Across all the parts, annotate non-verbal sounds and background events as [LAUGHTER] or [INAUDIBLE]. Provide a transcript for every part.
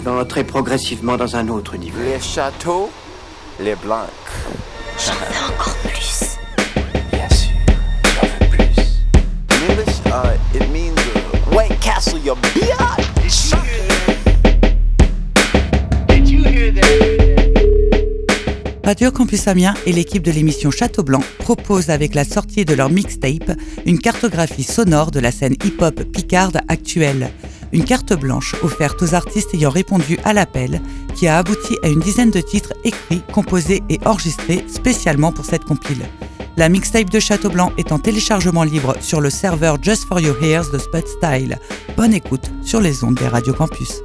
Tu vas entrer progressivement dans un autre niveau. Les châteaux, les blancs. J'en veux encore plus. Bien sûr, j'en veux plus. In English, uh, it means uh, White Castle, your bitch. Radio Campus Amiens et l'équipe de l'émission Château Blanc proposent avec la sortie de leur mixtape une cartographie sonore de la scène hip-hop picarde actuelle. Une carte blanche offerte aux artistes ayant répondu à l'appel qui a abouti à une dizaine de titres écrits, composés et enregistrés spécialement pour cette compile. La mixtape de Château Blanc est en téléchargement libre sur le serveur Just for Your Ears de Spud Style. Bonne écoute sur les ondes des Radio Campus.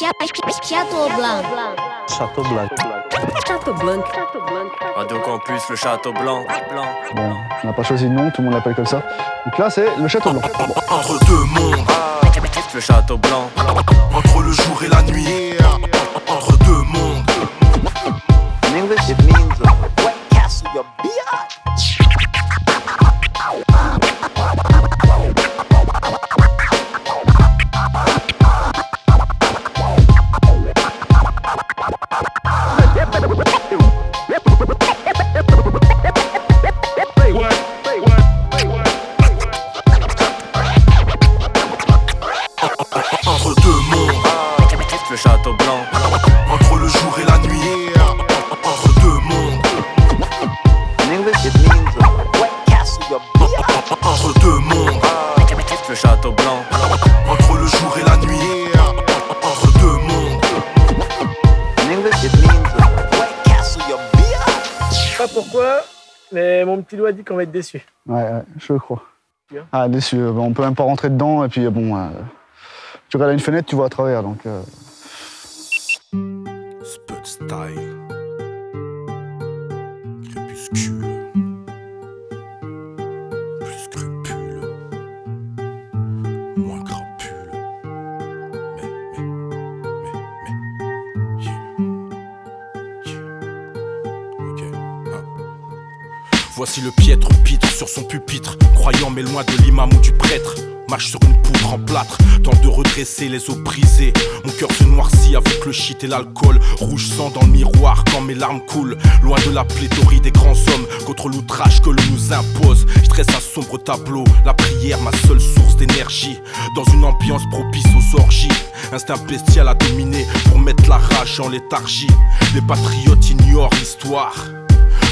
Château blanc. Château Blanc. Château blanc. Radio Campus, le Château Blanc. Blanc. Bon, on n'a pas choisi de nom, tout le monde l'appelle comme ça. Donc là, c'est le Château Blanc. Bon. Entre deux mondes, Le Château Blanc. entre le jour et la nuit. Entre deux mondes, In English, it means White Castle, your bitch. In English, it means uh, White Castle, your entre deux mondes, Le Château Blanc. entre le jour et la nuit. Entre deux mondes, In English, it means White Castle, your. Je sais pas pourquoi, mais mon petit doigt dit qu'on va être déçu. Ouais, ouais, je crois. Bien. Ah, déçu. euh, On peut même pas rentrer dedans, et puis euh, bon. euh, tu regardes à une fenêtre, tu vois à travers, donc. euh, Spud Style. Crépuscule. Voici le piètre pitre sur son pupitre, croyant mais loin de l'imam ou du prêtre. Marche sur une poudre en plâtre, tente de redresser les os brisés. Mon cœur se noircit avec le shit et l'alcool. Rouge sang dans le miroir quand mes larmes coulent. Loin de la pléthorie des grands hommes, contre l'outrage que l'on nous impose. Je dresse un sombre tableau, la prière, ma seule source d'énergie. Dans une ambiance propice aux orgies. Instinct bestial à dominer pour mettre la rage en léthargie. Les patriotes ignorent l'histoire.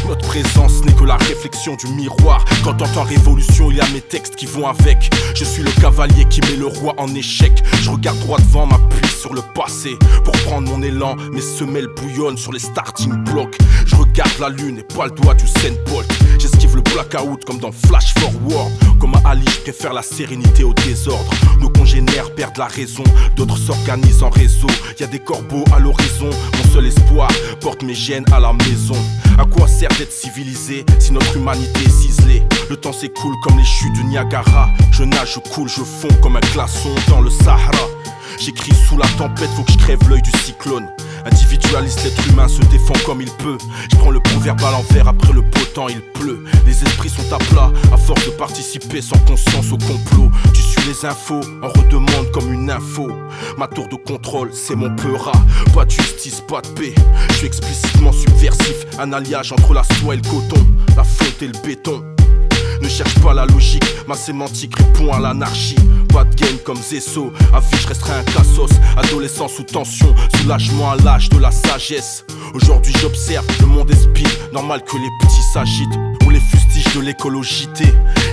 Notre présence n'est que la réflexion du miroir. Quand t'entends révolution, il y a mes textes qui vont avec. Je suis le cavalier qui met le roi en échec. Je regarde droit devant, m'appuie sur le passé. Pour prendre mon élan, mes semelles bouillonnent sur les starting blocks. Je regarde la lune et pas le doigt du Bolt. J'esquive le blackout comme dans Flash Forward. Comme à Ali, je préfère la sérénité au désordre. Nos congénères perdent la raison, d'autres s'organisent en réseau. Y a des corbeaux à l'horizon. Mon seul espoir porte mes gènes à la maison. À quoi sert d'être civilisé si notre humanité est ciselée Le temps s'écoule comme les chutes du Niagara. Je nage, je coule, je fonds comme un glaçon dans le Sahara. J'écris sous la tempête, faut que je crève l'œil du cyclone. Individualiste, l'être humain se défend comme il peut. Je prends le proverbe à l'envers, après le beau temps il pleut. Les esprits sont à plat, à force de participer sans conscience au complot. Tu suis les infos, en redemande comme une info. Ma tour de contrôle, c'est mon peurat. Pas de justice, pas de paix. Je suis explicitement subversif, un alliage entre la soie et le coton, la fonte et le béton. Ne cherche pas la logique, ma sémantique répond à l'anarchie. Pas de game comme Zesso, resterai un cassos. Adolescent sous tension, soulagement à l'âge de la sagesse. Aujourd'hui j'observe, le monde est normal que les petits s'agitent. Ou les fustiges de l'écologité.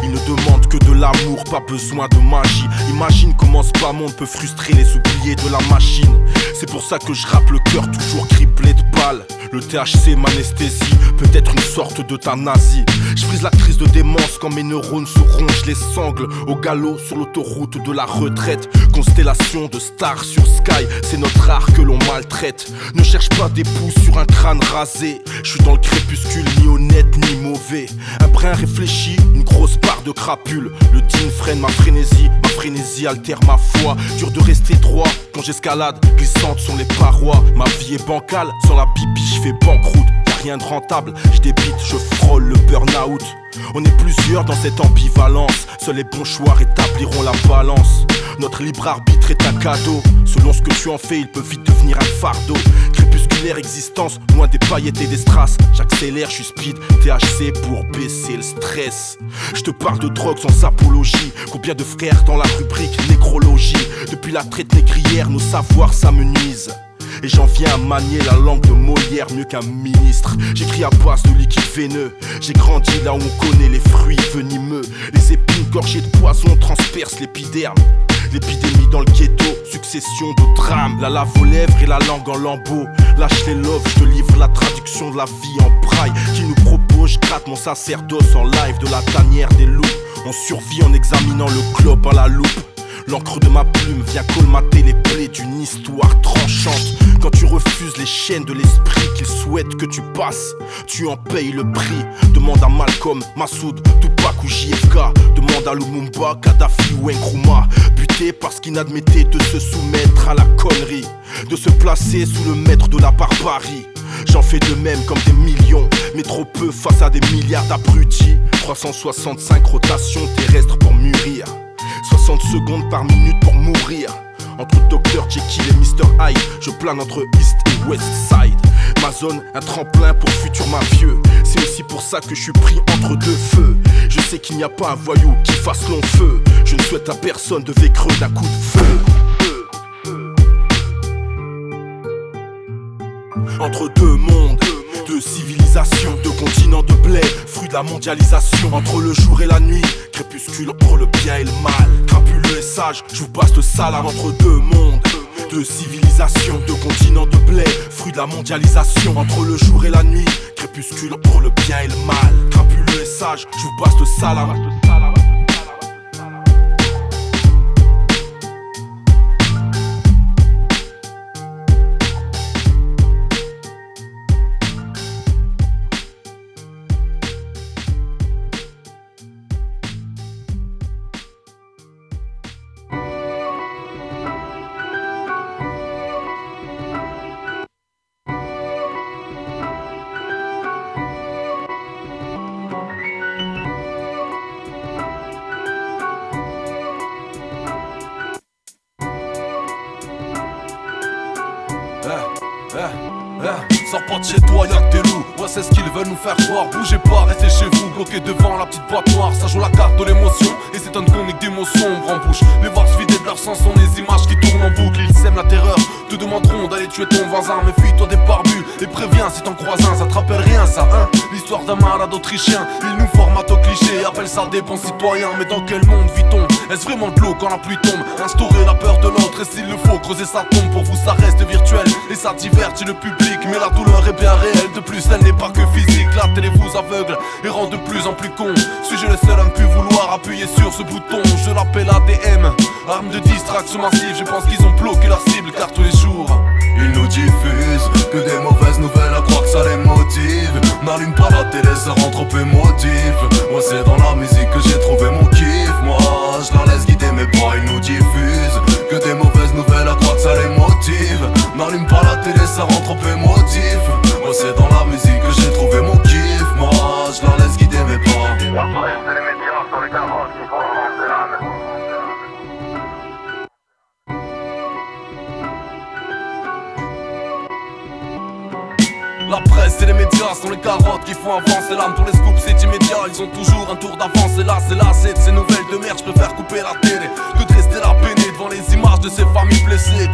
Ils ne demandent que de l'amour, pas besoin de magie. Imagine comment ce bas monde peut frustrer les oubliés de la machine. C'est pour ça que je rappe le cœur toujours criblé de balles. Le THC m'anesthésie, peut-être une sorte d'euthanasie. Je brise la crise de démence quand mes neurones se rongent les sangles. Au galop sur l'autoroute de la retraite. Constellation de stars sur Sky, c'est notre art que l'on maltraite. Ne cherche pas d'époux sur un crâne rasé. Je suis dans le crépuscule, ni honnête ni mauvais. Un brin réfléchi, une grosse part de crapule. Le din freine ma frénésie, ma frénésie altère ma foi. Dur de rester droit quand j'escalade, glissantes sont les parois. Ma vie est bancale, sans la pipi, je fais banqueroute. Rien de rentable. Je débite, je frôle le burn-out. On est plusieurs dans cette ambivalence. Seuls les bons choix rétabliront la balance. Notre libre arbitre est un cadeau. Selon ce que tu en fais, il peut vite devenir un fardeau. Crépusculaire existence, loin des paillettes et des strass. J'accélère, je speed, THC pour baisser le stress. Je te parle de drogue sans apologie. Combien de frères dans la rubrique nécrologie? Depuis la traite négrière, nos savoirs s'amenuisent. Et j'en viens à manier la langue de Molière mieux qu'un ministre. J'écris à base de liquide veineux. J'ai grandi là où on connaît les fruits venimeux. Les épines gorgées de poison transpercent l'épiderme. L'épidémie dans le ghetto, succession de drames. La lave aux lèvres et la langue en lambeaux. Lâche les loves, je te livre la traduction de la vie en braille. Qui nous propose, je gratte mon sacerdoce en live de la tanière des loups. On survit en examinant le globe à la loupe. L'encre de ma plume vient colmater les plaies d'une histoire tranchante. Quand tu refuses les chaînes de l'esprit qu'il souhaite que tu passes, tu en payes le prix. Demande à Malcolm, Massoud, Tupac ou JFK. Demande à Lumumba, Kadhafi ou Nkrumah. Buté parce qu'il n'admettait de se soumettre à la connerie. De se placer sous le maître de la barbarie. J'en fais de même comme des millions, mais trop peu face à des milliards d'abrutis. 365 rotations terrestres pour mûrir. 60 secondes par minute pour mourir. Entre Dr Jekyll et Mr Hyde, je plane entre East et West Side. Ma zone, un tremplin pour futur mafieux. C'est aussi pour ça que je suis pris entre deux feux. Je sais qu'il n'y a pas un voyou qui fasse long feu. Je ne souhaite à personne de vécreux d'un coup de feu. Entre deux mondes, deux civilisations, deux continents de blé, fruit de la mondialisation. Entre le jour et la nuit, crépuscule entre le bien et le mal. Crapuleux et sage, je vous passe le salam entre deux mondes. Deux civilisations, deux continents de blé, fruit de la mondialisation. Entre le jour et la nuit, crépuscule entre le bien et le mal. Crapuleux et sage, je vous passe le salam. Ça joue la carte de l'émotion et c'est un comique d'émotion. En bouche, les se vider de leur sens sont les images qui tournent en boucle. Ils sèment la terreur, te d'aller tuer ton voisin. Méfie-toi des barbus et préviens si t'en croises un. Ça te rappelle rien, ça, hein L'histoire d'un malade autrichien. Il nous formatent au cliché, appelle ça des bons citoyens. Mais dans quel monde vit-on? Est-ce vraiment de l'eau quand la pluie tombe? Instaurer la peur de l'autre et s'il le faut, creuser sa tombe. Pour vous, ça reste virtuel et ça divertit le public. Mais la douleur est bien réelle, de plus elle n'est pas que physique. La télé vous aveugle et rend de plus en plus con. Suis-je le seul à ne plus vouloir appuyer sur ce bouton? Je l'appelle ADM, arme de distraction massive. Je pense qu'ils ont bloqué leur cible car tous les jours. Ils nous diffusent que des mauvaises nouvelles à croire que ça les motive. N'allume pas la télé, ça rend trop émotif. Moi, c'est dans la musique que j'ai trouvé mon kiff. Moi, je la laisse guider mes pas, ils nous diffusent que des mauvaises nouvelles à croire que ça les motive. N'allume pas la télé, ça rend trop émotif. Moi, c'est dans la musique que j'ai trouvé mon kiff. Moi, je la laisse guider mes pas. La presse et les médias sont les carottes qui font avancer l'âme pour les scoops, c'est immédiat. Ils ont toujours un tour d'avance et là, c'est là, c'est de ces nouvelles de merde. Je préfère couper la télé que de rester là peiné devant les images de ces familles blessées.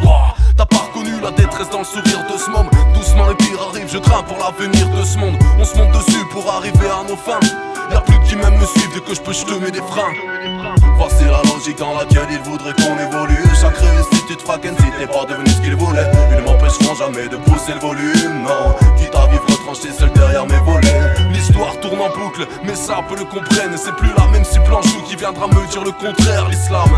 T'as pas reconnu la détresse dans le sourire de ce monde? Doucement le pire arrive, je crains pour l'avenir de ce monde. On se monte dessus pour arriver à nos fins. Y'a plus qui même me suivent dès que je peux jeter des freins. Voici la logique dans laquelle ils voudraient qu'on évolue. Chaque réussite, fracanes si t'es pas devenu ce qu'ils voulaient. Ils ne m'empêcheront jamais de pousser le volume, non. Quitte à vivre tranché seul derrière mes volets. L'histoire tourne en boucle, mais ça peu le comprennent. C'est plus la même joue qui viendra me dire le contraire, l'islam.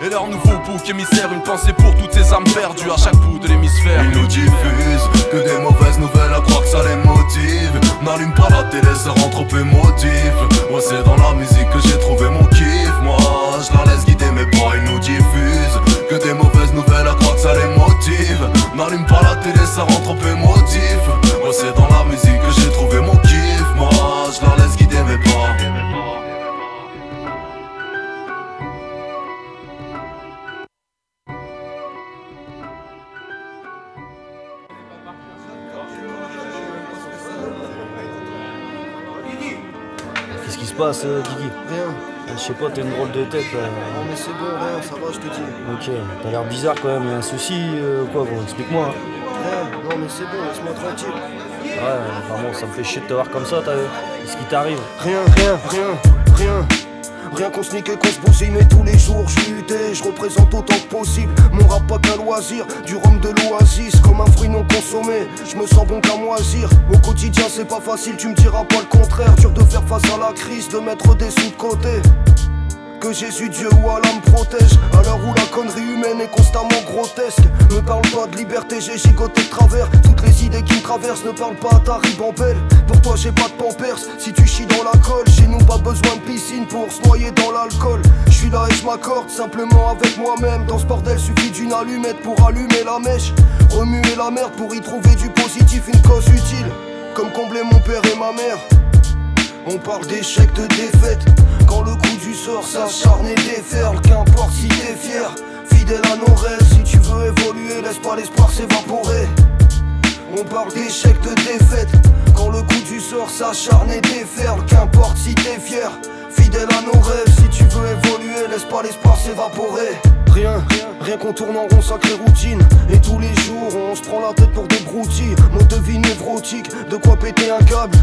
Et leur nouveau bouc émissaire, une pensée pour toutes ces âmes perdues à chaque bout de l'hémisphère. Ils nous diffusent que des mauvaises nouvelles à croire que ça les motive. N'allume pas la télé, ça rend trop émotif. Moi, c'est dans la musique que j'ai trouvé mon kiff. Moi, je la laisse guider mes pas, ils nous diffusent que des mauvaises nouvelles à croire que ça les motive. N'allume pas la télé, ça rend trop émotif. Moi, c'est dans la musique que j'ai trouvé mon kiff. Moi, je la laisse guider mes pas. passe, euh, Guigui Rien. Ah, je sais pas, t'as une drôle de tête là. Non, mais c'est bon, rien, ça va, je te dis. Ok, t'as l'air bizarre quand même, y'a un souci, euh, quoi, bon, explique-moi. Hein. Rien, non, mais c'est bon, laisse-moi tranquille. Ouais, bon, ça me fait chier de te voir comme ça, t'as Qu'est-ce qui t'arrive Rien, rien, rien, rien. Rien qu'on sneak et qu'on se bousille, mais tous les jours je je représente autant que possible. Mon rap pas qu'un loisir, du rhum de l'oasis, comme un fruit non consommé. Je me sens bon qu'à moisir. Au quotidien c'est pas facile, tu me diras pas le contraire. Dur de faire face à la crise, de mettre des sous de côté. Que Jésus, Dieu ou Allah me protège. À l'heure où la connerie humaine est constamment grotesque. Me parle pas de liberté, j'ai gigoté de travers. Toutes les idées qui me traversent ne parlent pas à ta ribambelle. Pour toi j'ai pas de pampers, si tu chies dans la colle Chez nous pas besoin de piscine pour se noyer dans l'alcool. Je suis là et je m'accorde simplement avec moi-même. Dans ce bordel suffit d'une allumette pour allumer la mèche. Remuer la merde pour y trouver du positif, une cause utile. Comme combler mon père et ma mère. On parle d'échec, de défaite. Quand le coup du sort s'acharne et déferle, qu'importe si t'es fier. Fidèle à nos rêves, si tu veux évoluer, laisse pas l'espoir s'évaporer. On parle d'échec, de défaite. Quand le coup du sort s'acharne et déferle, qu'importe si t'es fier. Fidèle à nos rêves, si tu veux évoluer, laisse pas l'espoir s'évaporer. Rien, rien qu'on tourne en rond, sacrée routine. Et tous les jours, on se prend la tête pour des broutilles. Mode de vie névrotique, de quoi péter un câble.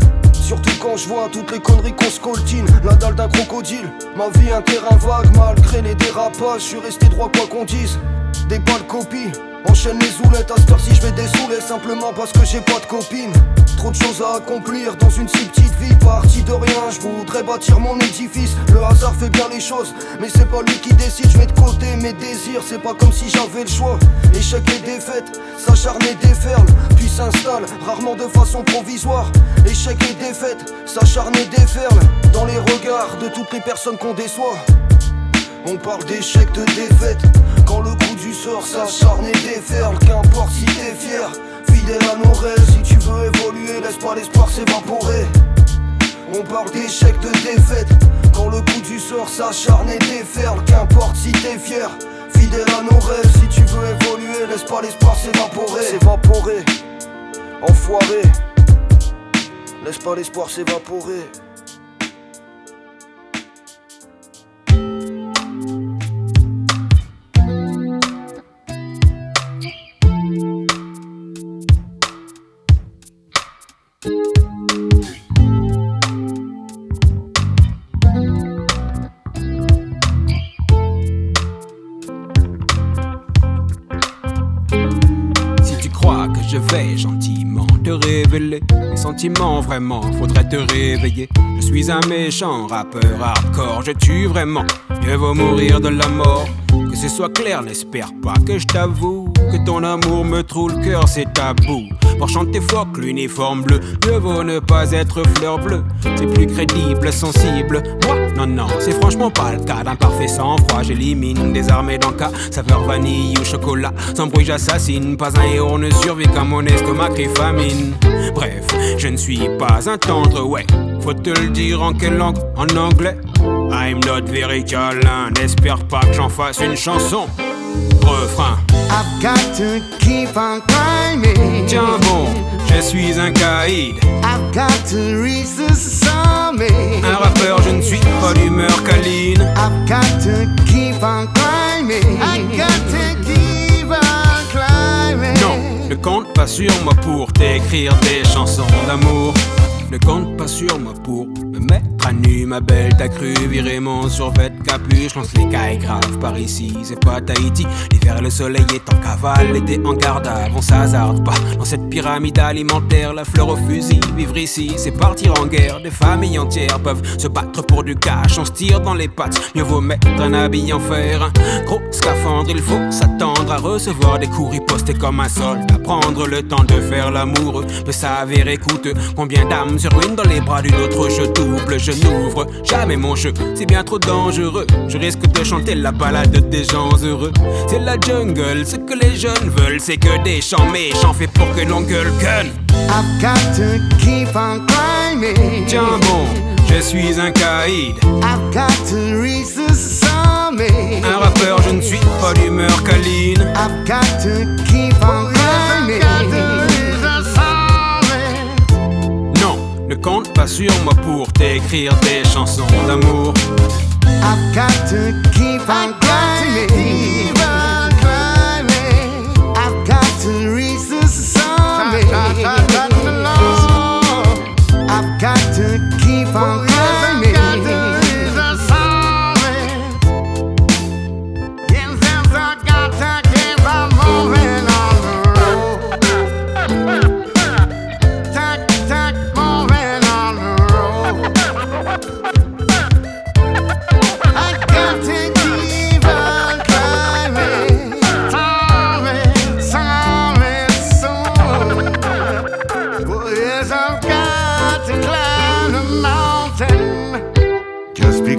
Surtout quand je vois toutes les conneries qu'on scoltine. La dalle d'un crocodile, ma vie un terrain vague Malgré les dérapages, je suis resté droit quoi qu'on dise Des balles copies Enchaîne les oulettes, à si je vais dessouler simplement parce que j'ai pas de copine. Trop de choses à accomplir dans une si petite vie, partie de rien. Je voudrais bâtir mon édifice. Le hasard fait bien les choses, mais c'est pas lui qui décide. Je mets de côté mes désirs, c'est pas comme si j'avais le choix. Échec et défaite, s'acharne et déferle, puis s'installe, rarement de façon provisoire. Échec et défaite, s'acharne et déferle dans les regards de toutes les personnes qu'on déçoit. On parle d'échec, de défaite. Quand le coup du sort s'acharne et déferle, qu'importe si t'es fier. Fidèle à nos rêves, si tu veux évoluer, laisse pas l'espoir s'évaporer. On parle d'échec, de défaite. Quand le coup du sort s'acharne et déferle, qu'importe si t'es fier. Fidèle à nos rêves, si tu veux évoluer, laisse pas l'espoir s'évaporer. S'évaporer, enfoiré. Laisse pas l'espoir s'évaporer. Vraiment, faudrait te réveiller. Je suis un méchant rappeur hardcore, je tue vraiment. Mieux vaut mourir de la mort. Que ce soit clair, n'espère pas que je t'avoue que ton amour me trouve le cœur, c'est tabou. Pour chanter que l'uniforme bleu, mieux vaut ne pas être fleur bleue. C'est plus crédible, sensible. Moi, non, non, c'est franchement pas le cas d'un parfait sang-froid. J'élimine des armées d'enca, saveur vanille ou chocolat. Sans bruit, j'assassine. Pas un héros ne survit qu'à mon estomac et famine. Bref, je ne suis pas un tendre, ouais. Faut te le dire en quelle langue? En anglais I'm not very câlin, n'espère pas que j'en fasse une chanson. Refrain. I've got to keep on climbing. Tiens bon, je suis un caïd. I've got to reach the Un rappeur, je ne suis pas d'humeur câline. I've got to keep on climbing. I've got to keep on climbing. Non, ne compte pas sur moi pour t'écrire des chansons d'amour. ne compte sur moi pour me mettre à nu, ma belle. T'as cru virer mon survêt capuche. Lance les cailles graves par ici, c'est pas Tahiti. L'hiver, le soleil est en cavale, l'été en garde on s'hasarde pas. Dans cette pyramide alimentaire, la fleur au fusil. Vivre ici, c'est partir en guerre. Des familles entières peuvent se battre pour du cash. On se tire dans les pattes, mieux vaut mettre un habit en fer. Gros scaphandre, il faut s'attendre à recevoir des coups ripostés comme un soldat. Prendre le temps de faire l'amour peut s'avérer coûteux. Combien d'âmes se ruinent dans les bras d'une autre Je double, je n'ouvre jamais mon jeu. C'est bien trop dangereux. Je risque de chanter la balade des gens heureux. C'est la jungle, ce que les jeunes veulent, c'est que des chants méchants faits pour que l'on gueule gun. I've got to keep on climbing. Tiens bon, je suis un caïd. I've got to reach the summit. Un rappeur, je ne suis pas d'humeur câline. I've got to keep on climbing. Ne compte pas sur moi pour t'écrire des chansons d'amour.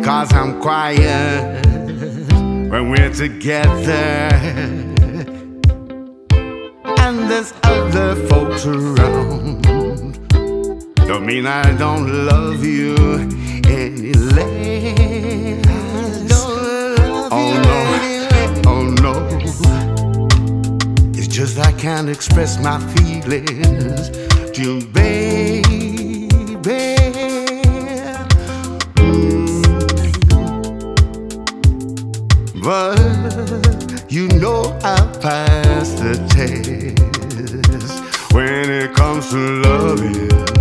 Because I'm quiet when we're together. And there's other folks around. Don't mean I don't love you any less. Oh no, oh no. It's just I can't express my feelings to you, baby. But you know I passed the test when it comes to loving.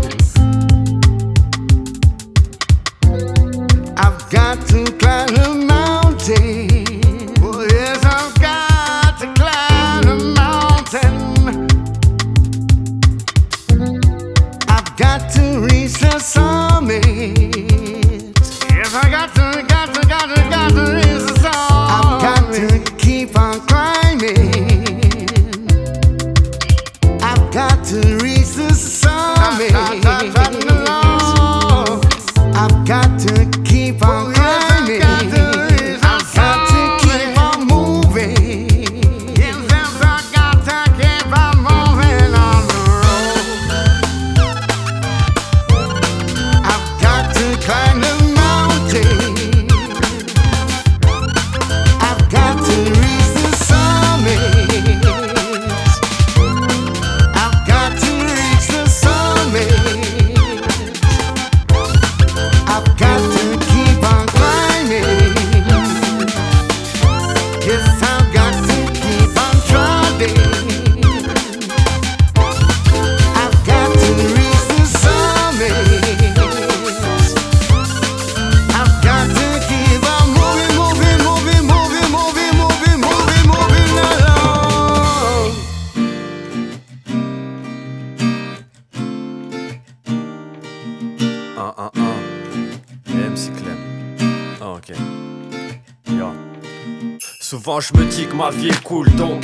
Je me dis que ma vie est cool donc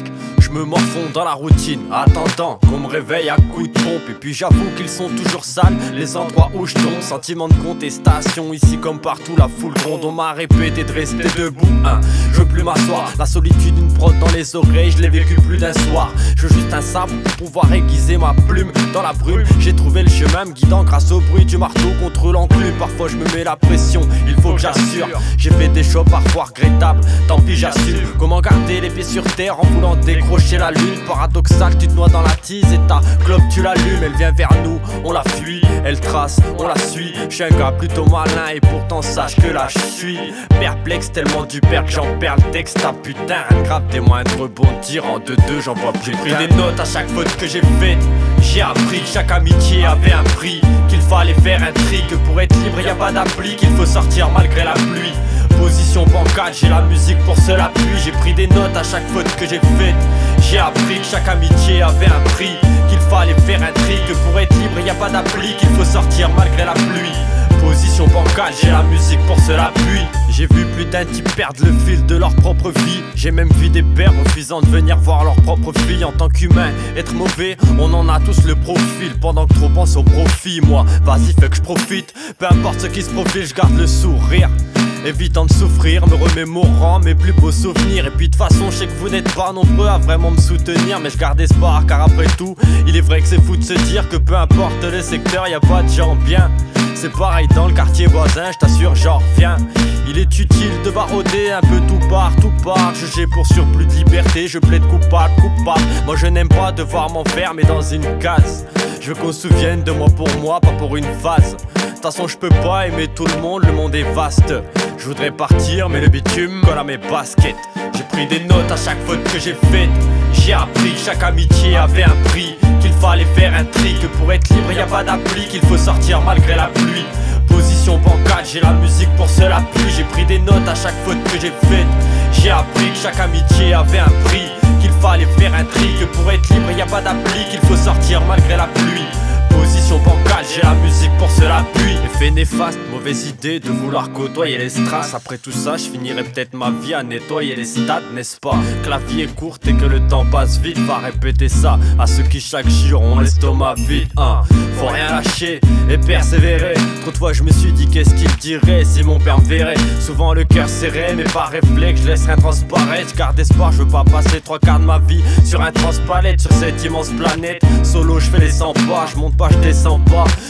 je me morfonds dans la routine. Attendant qu'on me réveille à coups de pompe. Et puis j'avoue qu'ils sont toujours sales Les endroits où je tombe. Sentiment de contestation Ici comme partout la foule gronde. On m'a répété de rester debout hein. La solitude une prod dans les oreilles Je l'ai vécu plus d'un soir. Je veux juste un sabre pour pouvoir aiguiser ma plume. Dans la brume j'ai trouvé le chemin Me guidant grâce au bruit du marteau contre l'enclume. Parfois je me mets la pression Il faut que j'assure. J'ai fait des choix parfois regrettables Tant pis j'assume. Comment garder les pieds sur terre en voulant décrocher la lune? Paradoxal, tu te noies dans la tise et ta clope tu l'allumes. Elle vient vers nous, on la fuit, elle trace, on la suit. Je un gars plutôt malin et pourtant sache que là je suis Perplexe tellement du père que j'en perds texte Ah putain, grave des moindres rebondir en deux deux j'en vois plus J'ai pris des notes à chaque faute que j'ai faite J'ai appris que chaque amitié avait un prix, qu'il fallait faire un tri, que pour être libre y a pas d'appli, qu'il faut sortir malgré la pluie. Position bancale, j'ai la musique pour seul appui, j'ai pris des notes à chaque faute que j'ai faite. J'ai appris que chaque amitié avait un prix, qu'il fallait faire un tri, que pour être libre y a pas d'appli, qu'il faut sortir malgré la pluie. Position bancale, j'ai la musique pour seul appui. J'ai d'un type perdre le fil de leur propre vie. J'ai même vu des pères refusant de venir voir leur propre fille en tant qu'humain. Être mauvais, on en a tous le profil. Pendant que trop pense au profit, moi, vas-y, fais que je profite. Peu importe ce qui se profile, je garde le sourire. Évitant de souffrir, me remémorant mes plus beaux souvenirs. Et puis de toute façon, je sais que vous n'êtes pas nombreux à vraiment me soutenir. Mais je garde espoir, car après tout, il est vrai que c'est fou de se dire que peu importe le secteur, y a pas de gens bien. C'est pareil dans le quartier voisin, je t'assure, genre viens. Il est utile de barauder un peu tout part, tout part. Jugé pour surplus de liberté, je plaide coupable, coupable. Moi je n'aime pas devoir m'enfermer dans une case. Je veux qu'on se souvienne de moi pour moi, pas pour une phase. De toute façon, je peux pas aimer tout le monde, le monde est vaste. Je voudrais partir, mais le bitume colle à mes baskets. J'ai pris des notes à chaque faute que j'ai faite. J'ai appris que chaque amitié avait un prix. Qu'il fallait faire un tri, que pour être libre, y a pas d'appli. Qu'il faut sortir malgré la pluie. Position bancale, j'ai la musique pour seul appui. J'ai pris des notes à chaque faute que j'ai faite. J'ai appris que chaque amitié avait un prix. Qu'il fallait faire un tri, que pour être libre, y a pas d'appli. Qu'il faut sortir malgré la pluie. J'ai la musique pour seul appui. Effet néfaste, mauvaise idée de vouloir côtoyer les strass. Après tout ça, je finirai peut-être ma vie à nettoyer les stades, n'est-ce pas? Que la vie est courte et que le temps passe vite. Va répéter ça à ceux qui chaque jour ont l'estomac vide. Hein. Faut rien lâcher et persévérer. Trop de fois, je me suis dit qu'est-ce qu'il dirait si mon père me verrait? Souvent le cœur serré, mais par réflexe, je laisse rien transparaître. Car d'espoir, je veux pas passer trois quarts de ma vie sur un transpalette, sur cette immense planète. Solo, je fais les 100 pas, je monte pas, je descends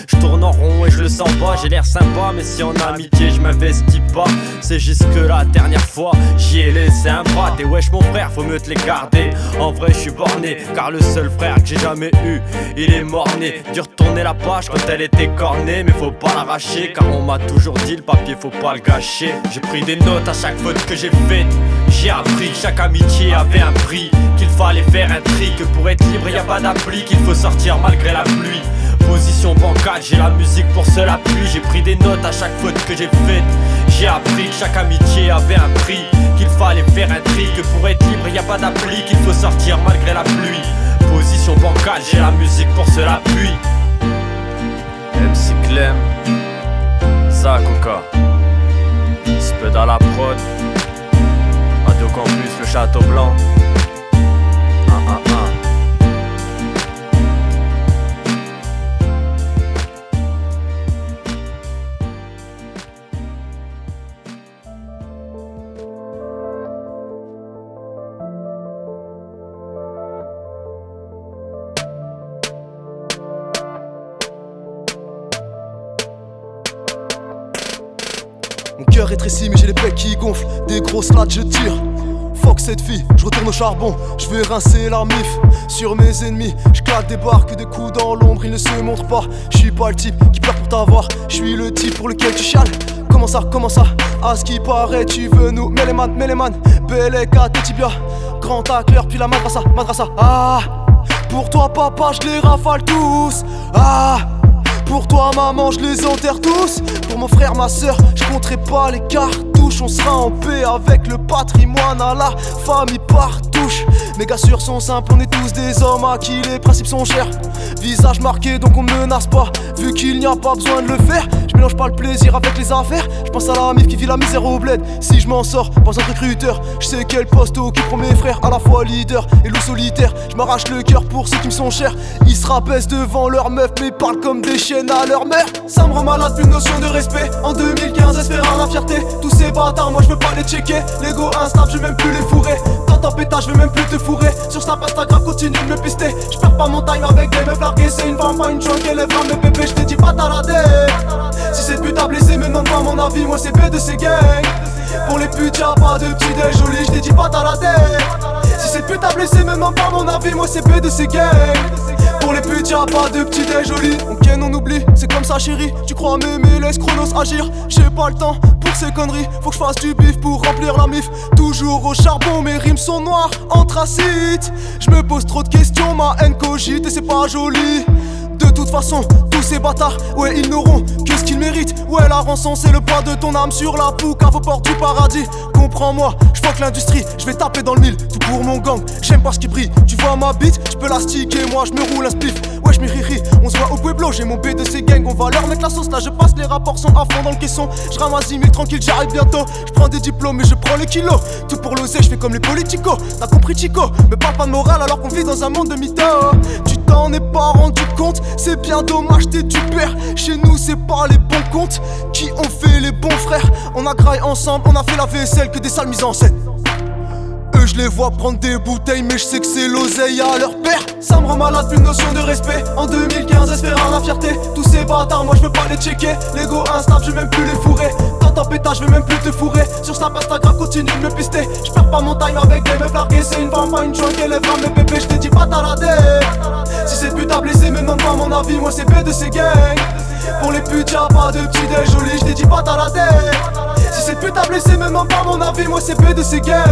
Je tourne en rond et je le sens pas. J'ai l'air sympa, mais si en amitié, je m'investis pas. C'est juste que la dernière fois, j'y ai laissé un bras. T'es wesh, mon frère, faut mieux te les garder. En vrai, je suis borné, car le seul frère que j'ai jamais eu, il est mort-né. Dû retourner la page quand elle était cornée, mais faut pas l'arracher, car on m'a toujours dit le papier, faut pas le gâcher. J'ai pris des notes à chaque faute que j'ai faite. J'ai appris que chaque amitié avait un prix, qu'il fallait faire un tri, que pour être libre, y a pas d'appli, qu'il faut sortir malgré la pluie. Position bancale, j'ai la musique pour seul appui. J'ai pris des notes à chaque faute que j'ai faite. J'ai appris que chaque amitié avait un prix, qu'il fallait faire un tri, que pour être libre, y a pas d'appli, qu'il faut sortir malgré la pluie. Position bancale, j'ai la musique pour seul appui. MC Clem, ça Coca, Spud à la prod, Radio Campus, le Château Blanc. Mais j'ai les pecs qui gonflent. Des grosses lattes je tire. Fuck cette fille, je retourne au charbon, je vais rincer la mif sur mes ennemis, je claque des barres que des coups dans l'ombre, ils ne se montrent pas. Je suis pas le type qui pleure pour t'avoir, je suis le type pour lequel tu chiales. Comment ça, comment ça? À ce qui paraît, tu veux nous. Méléman, Méléman, Beleka, tibia Grand tacleur, puis la madrasa, madrasa Ah Pour toi papa, je les rafale tous. Ah pour toi maman je les enterre tous. Pour mon frère ma soeur je compterai pas les cartouches. On sera en paix avec le patrimoine à la famille partouche Mes gars sûrs sont simples on est tous des hommes à qui les principes sont chers. Visage marqué donc on menace pas. Vu qu'il n'y a pas besoin de le faire Je mélange pas le plaisir avec les affaires. Je pense à la mif qui vit la misère au bled. Si je m'en sors pas de recruteur. Je sais quel poste occuperont mes frères À la fois leader et loup solitaire. Je m'arrache le cœur pour ceux qui me sont chers. Ils se rabaissent devant leur meuf mais parlent comme des chiens à leur mère. Ça me rend malade, plus de notion de respect. En 2015, espérant la fierté. Tous ces bâtards, moi je veux pas les checker. L'ego instable, je même plus les fourrer En pétage, je vais même plus te fourrer. Sur Snap, Instagram, continue de me pister. Je perds pas mon time avec des meufs larguées C'est une femme, pas une joie qu'elle lèvera mes bébés Je te dis pas t'arrêter Si cette pute a blessé, me demande pas mon avis Moi c'est B de ces gangs. Pour les putes, y'a pas de petit déj joli Je t'ai dit pas t'arrêter Si cette pute a blessé, me demande pas mon avis Moi c'est B de ces pour les putes, y'a pas de petit déj joli. On ken, on oublie, c'est comme ça, chérie. Tu crois m'aimer, laisse Chronos agir. J'ai pas le temps pour ces conneries, faut que je fasse du bif pour remplir la mif. Toujours au charbon, mes rimes sont noires, anthracite. Je me pose trop de questions, ma haine cogite et c'est pas joli. De toute façon, tous ces bâtards, ouais, ils n'auront que ce qu'ils méritent. Ouais, la rançon, c'est le poids de ton âme sur la poucave aux portes du paradis. Comprends-moi, je que l'industrie, je vais taper dans le mille, tout pour mon gang. J'aime pas ce qui brille, tu vois ma bite, je peux la sticker, moi je me roule un spliff. Ouais, je riri, on se voit au Pueblo, j'ai mon B de ces gangs, on va leur mettre la sauce. Là, je passe, les rapports sont à dans le caisson. Je ramasse 10 000 tranquille, j'arrive bientôt. Je prends des diplômes et je prends les kilos. Tout pour l'oser, je fais comme les politicos. T'as compris, Chico, me parle pas de morale alors qu'on vit dans un monde de mythos. Tu t'en es pas rendu compte, c'est bien dommage, t'es du père. Chez nous, c'est pas les bons comptes qui ont fait les bons frères. On a graillé ensemble, on a fait la vaisselle que des salles mises en scène. Eux, je les vois prendre des bouteilles, mais je sais que c'est l'oseille à leur père. Ça me rend malade, plus de notion de respect. En 2015, espérer la fierté. Tous ces bâtards, moi je veux pas les checker. L'ego instable, je vais même plus les fourrer. Tant en pétage, je vais même plus te fourrer. Sur Snap, Instagram, continue de me pister. Je perds pas mon time avec des meufs larguées. C'est une femme, pas une joie qu'elle lèvera mes bébés. Je t'ai dit pas t'arrêter. Si cette pute a blessé, me demande pas mon avis. Moi c'est B de ces gangs. Pour les putes, pas de petit déj joli. Je dit pas t'arrêter. Si cette pute a blessé, me demande pas mon avis. Moi c'est B de ces gangs.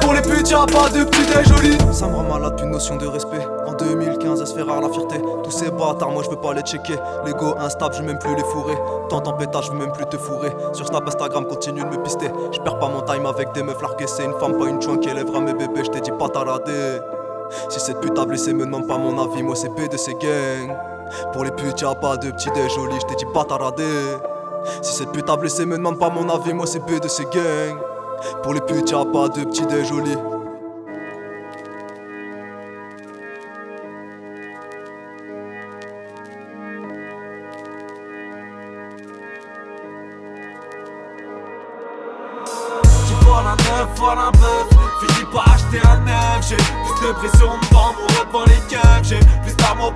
Pour les putes, pas de petit déj. Ça me rend malade, plus notion de respect. En 2015, elle se fait rare la fierté. Tous ces bâtards, moi je veux pas les checker. L'ego instable, je même plus les fourrer. Tant en pétage, je veux même plus te fourrer. Sur Snap, Instagram, continue de me pister. Je perds pas mon time avec des meufs larguées. C'est une femme, pas une chouin qui élèvera mes bébés. Je t'ai dit pas t'arrêter. Si cette pute a blessé, me demande pas mon avis. Moi c'est B de ces gangs. Pour les putes, y'a pas de petit déj joli. Je t'ai dit t'arrêter. Si cette pute a blessé, me demande pas mon avis. Moi c'est B de ces gangs. Pour les putes, y'a pas de petit déj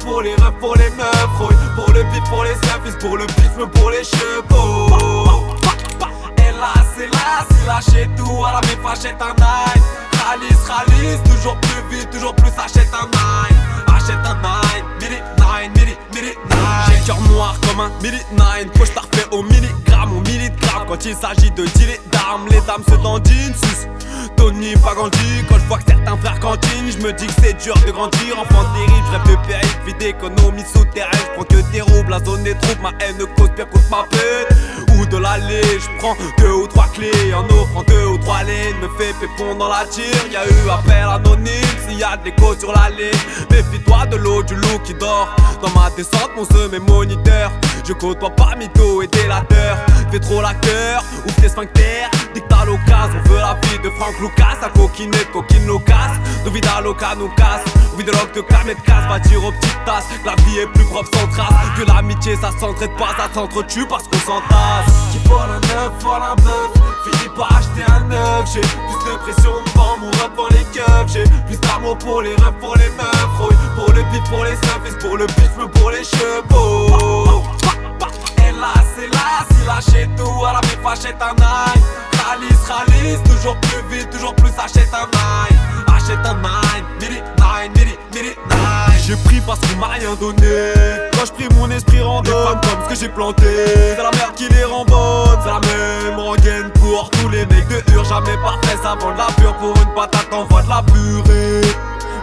pour les refs, pour les meufs Pour le bif, pour les services, pour le bif, pour les chevaux. Et là, c'est là, tout À la mif, achète un nine Ralice, ralice, toujours plus vite, toujours plus achète un nine Achète un nine, midi nine, midi, midi nine. J'ai cœur noir comme un midi nine. Faut je refait au milligramme, au milligramme. Quand il s'agit de dealer d'armes, les dames se dandinent. Sus, Tony pas grandi Quand je vois que certains frères cantine Je me dis que c'est dur de grandir. Enfant terrible, rêve de Vie d'économie souterraine. Je prends que des roubles, la zone des troupes Ma haine cause bien contre ma peine je prends deux ou trois clés En offrant deux ou trois lignes. Me fais pépon dans la tire. Y'a eu appel anonyme. S'il y a de l'écho sur la ligne. Méfie-toi de l'eau du loup qui dort. Dans ma descente mon seum est moniteur. Je côtoie pas mytho et délateur Fais trop l'acteur, ouvre tes sphincters t'as l'occasion, on veut la vie de Franck Lucas. À coquinette, coquine locasse Nos vies d'Aloca nous casse Vie de l'oc de de casse, va dire aux petites tasses. La vie est plus propre sans trace. Que l'amitié ça s'entraide pas, ça s'entretue parce qu'on s'entasse Qui vole un neuf, vole un bœuf. Finis par acheter un neuf J'ai plus de pression devant mon rep dans les keufs. J'ai plus d'amour pour les refs, pour les meufs. Pour le bif, pour les services, pour le bif, pour les chevaux. C'est là, c'est lâcher tout À la mif, achète un nine Ralice, ralice, toujours plus vite, toujours plus achète un nine Achète un parce qu'il m'a rien donné. Quand je pris mon esprit randonne comme ce que j'ai planté. C'est la merde qui les rend bonnes C'est la même rengaine pour tous les mecs de Ur. Jamais parfait, ça vend de la pure Pour une patate, t'envoie de la purée.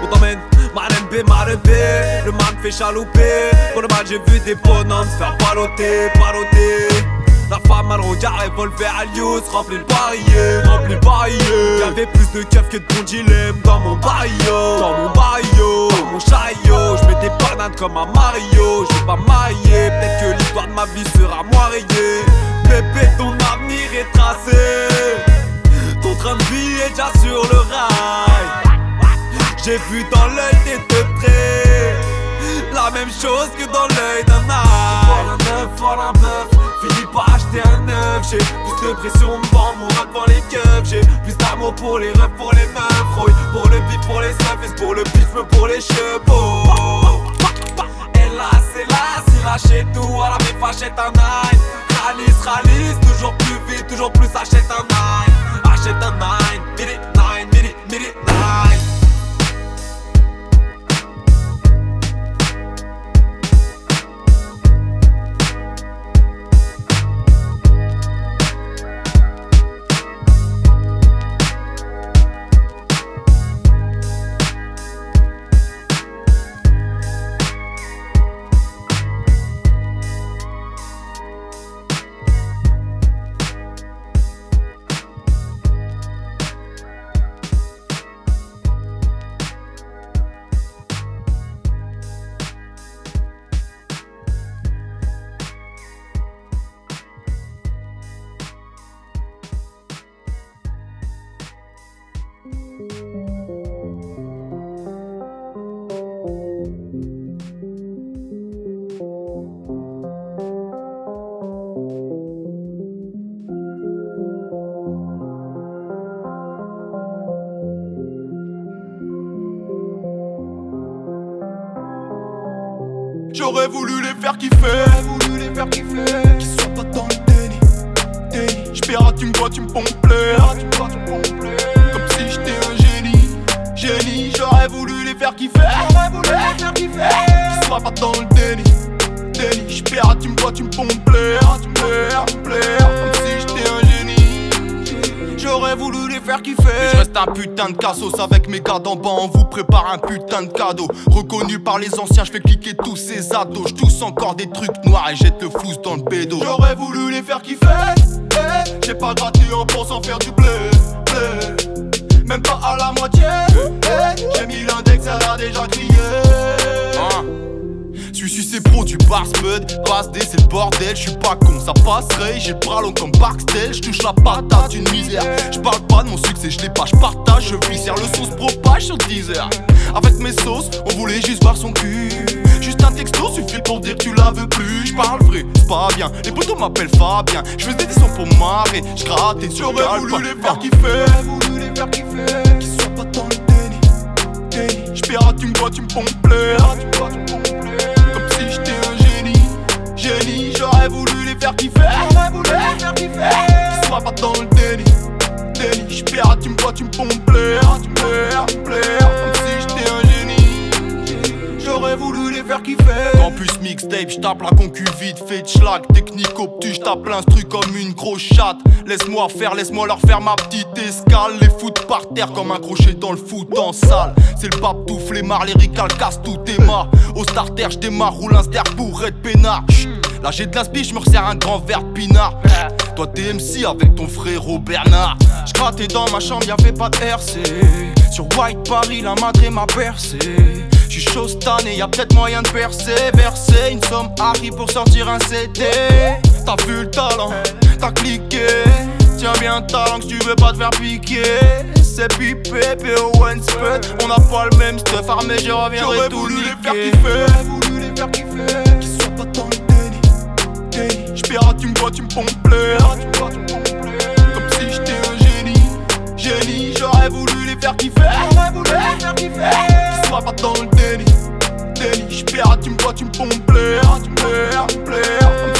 On t'emmène Marine B. Le man fait chalouper. Pour le mal j'ai vu des bonhommes se faire paloter, paloter la femme le regard revolver à Lius Rempli le barillet, rempli le barillet. Y'avait plus de keufs que de bons dilemmes Dans mon barrio, dans mon barrio Dans mon chariot, j'mets des bananes comme un Mario Je vais pas marier, peut-être que l'histoire de ma vie sera moins rayée Bébé ton avenir est tracé. Ton train de vie est déjà sur le rail. J'ai vu dans l'œil des deux traits. La même chose que dans l'œil d'un âne. Un voilà un bœuf. Finis par J'ai plus de pression devant mon rap dans les keufs J'ai plus d'amour pour les refs, pour les meufs. Pour le bif, pour les services, pour le bif, pour les chevaux c'est là, c'est lâcher tout À la mif, achète un nine. Ralice, ralice, toujours plus vite, toujours plus achète un nine. Achète un nine, midi nine, midi nine faire kiffer, voulu les faire kiffer. Qu'ils soient pas dans le déni, déni. Tu me vois, tu me pompes Comme si j'étais un génie, génie. J'aurais voulu les faire kiffer, j'aurais voulu les faire kiffer. Qu'ils soient pas dans le déni, déni. J'père, tu me vois, tu me pompes tu me j'aurais voulu les faire kiffer. Mais je reste un putain de cassos avec mes gars d'en bas. On vous prépare un putain de cadeau. Reconnu par les anciens, je fais cliquer tous ces ados. J'tousse encore des trucs noirs et jette le flou dans le pédo. J'aurais voulu les faire kiffer. Eh, j'ai pas gratté en pensant faire du blé, blé. Même pas à la moitié. Eh, j'ai mis l'index, ça a déjà crié. Hein. Suis c'est pro du bar spud, passe des c'est le bordel, je suis pas con, ça passerait, j'ai le bras long comme Barksdale, je touche la patate d'une misère. Je parle pas de mon succès, je pas, je partage, je viscère, le son se propage sur Deezer. Avec mes sauces, on voulait juste voir son cul. Juste un texto suffit pour dire que tu la veux plus. Je parle vrai, c'est pas bien. Les potos m'appellent Fabien. Je faisais des sons pour marrer, je grattais sur J'aurais voulu les faire kiffer, voulu les faire kiffer. Qu'ils soient pas dans le déni, déni. J'père, tu me vois, tu me pompes, tu me tu génie, j'aurais voulu les faire kiffer. J'aurais voulu les faire kiffer. Qu'ils soient pas dans le déni, déni. J'perds, tu me vois, tu me pompes, tu me plais, tu me plais. Comme si j'étais un génie. J'aurais voulu les faire kiffer. Campus mixtape, j'tape la concu vite, fait schlag. Technique obtus, j'tape l'instru comme une grosse chatte. Laisse-moi faire, laisse-moi leur faire ma petite escale. Les foot par terre comme un crochet dans le foot en salle. C'est le pape tout flemmard, les ricales casse tout tes marre. Au starter, j'démarre, roule un pour être peinard. Là j'ai de l'inspi, je me resserre un grand verre de pinard. Toi t'es MC avec ton frérot Bernard. J'grattais dans ma chambre, y'avait pas de RC. Sur White Paris, la madre m'a percé. J'suis chaud cette année, y'a peut-être moyen de percer, verser une somme Harry pour sortir un CD. T'as vu le talent, t'as cliqué. Tiens bien ta langue si tu veux pas te faire piquer. C'est pipé, PO1 Spud. On a pas le même stuff, armé, je reviendrai J'aurais voulu les faire kiffer, voulu les faire kiffer. Qu'ils soient pas dans J'père, tu me vois, tu me pompes, Comme si j'étais un génie, génie. J'aurais voulu les faire kiffer, j'aurais voulu les faire kiffer. Soient pas dans le déni, déni. J'père, tu me vois, tu me pompes, plais, tu me.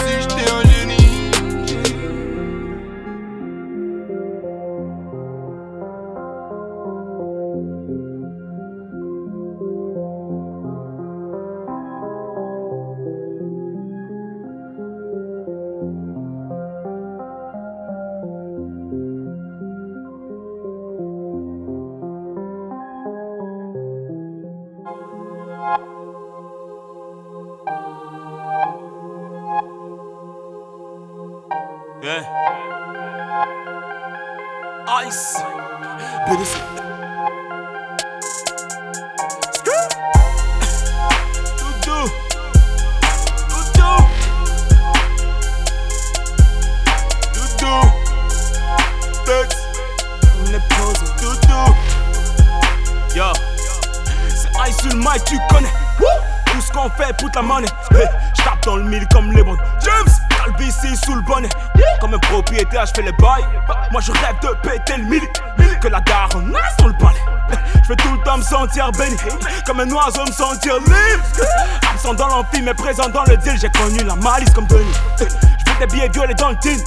Sentir libre. Absent dans l'amphi, mais présent dans le deal. J'ai connu la malice comme Denis. Je des billets violets dans le tin.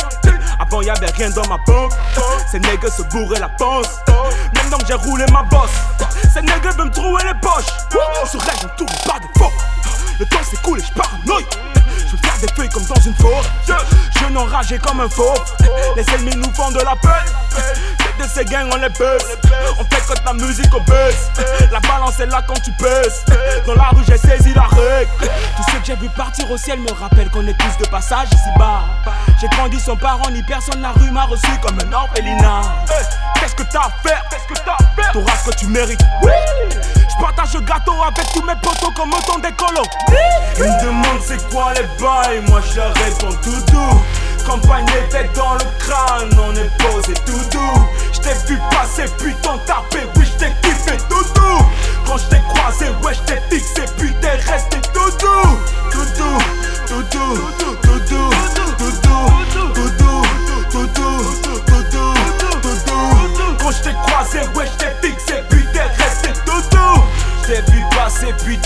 Avant y'avait rien dans ma pompe. Ces nègres se bourraient la panse. Maintenant que j'ai roulé ma bosse. Ces nègres veulent me trouver les poches. Sur règle, on tourne pas de faux. Le temps s'écoule et je paranoïe. Je veux faire des feuilles comme une n'enrageais comme un faux. Les ennemis nous font de la peine. Tête de ces gangs, on les baisse. On fait quand la musique au baisse. La balance est là quand tu pèses. Dans la rue, j'ai saisi la règle. Tous ceux que j'ai vu partir au ciel me rappellent qu'on est tous de passage ici-bas. J'ai grandi sans parents ni personne, la rue m'a reçu comme un orphelinat. Qu'est-ce que t'as à faire Qu'est-ce que t'as à faire T'auras ce que tu mérites. Oui Je partage le gâteau avec tous mes potos comme autant d'écolos. Ils me demandent c'est quoi les bails, moi je leur réponds tout doux. Campagne têtes dans le crâne, on est posé tout doux. J't'ai vu passer, puis t'en taper, oui j't'ai kiffé tout doux. Quand j't'ai croisé, ouais j't'ai fixé, puis t'es resté tout doux. Tout doux, tout doux, tout doux, tout doux, tout doux, tout doux, tout doux, tout doux. Quand j't'ai croisé, ouais fixé, puis J't'ai vu passer, puis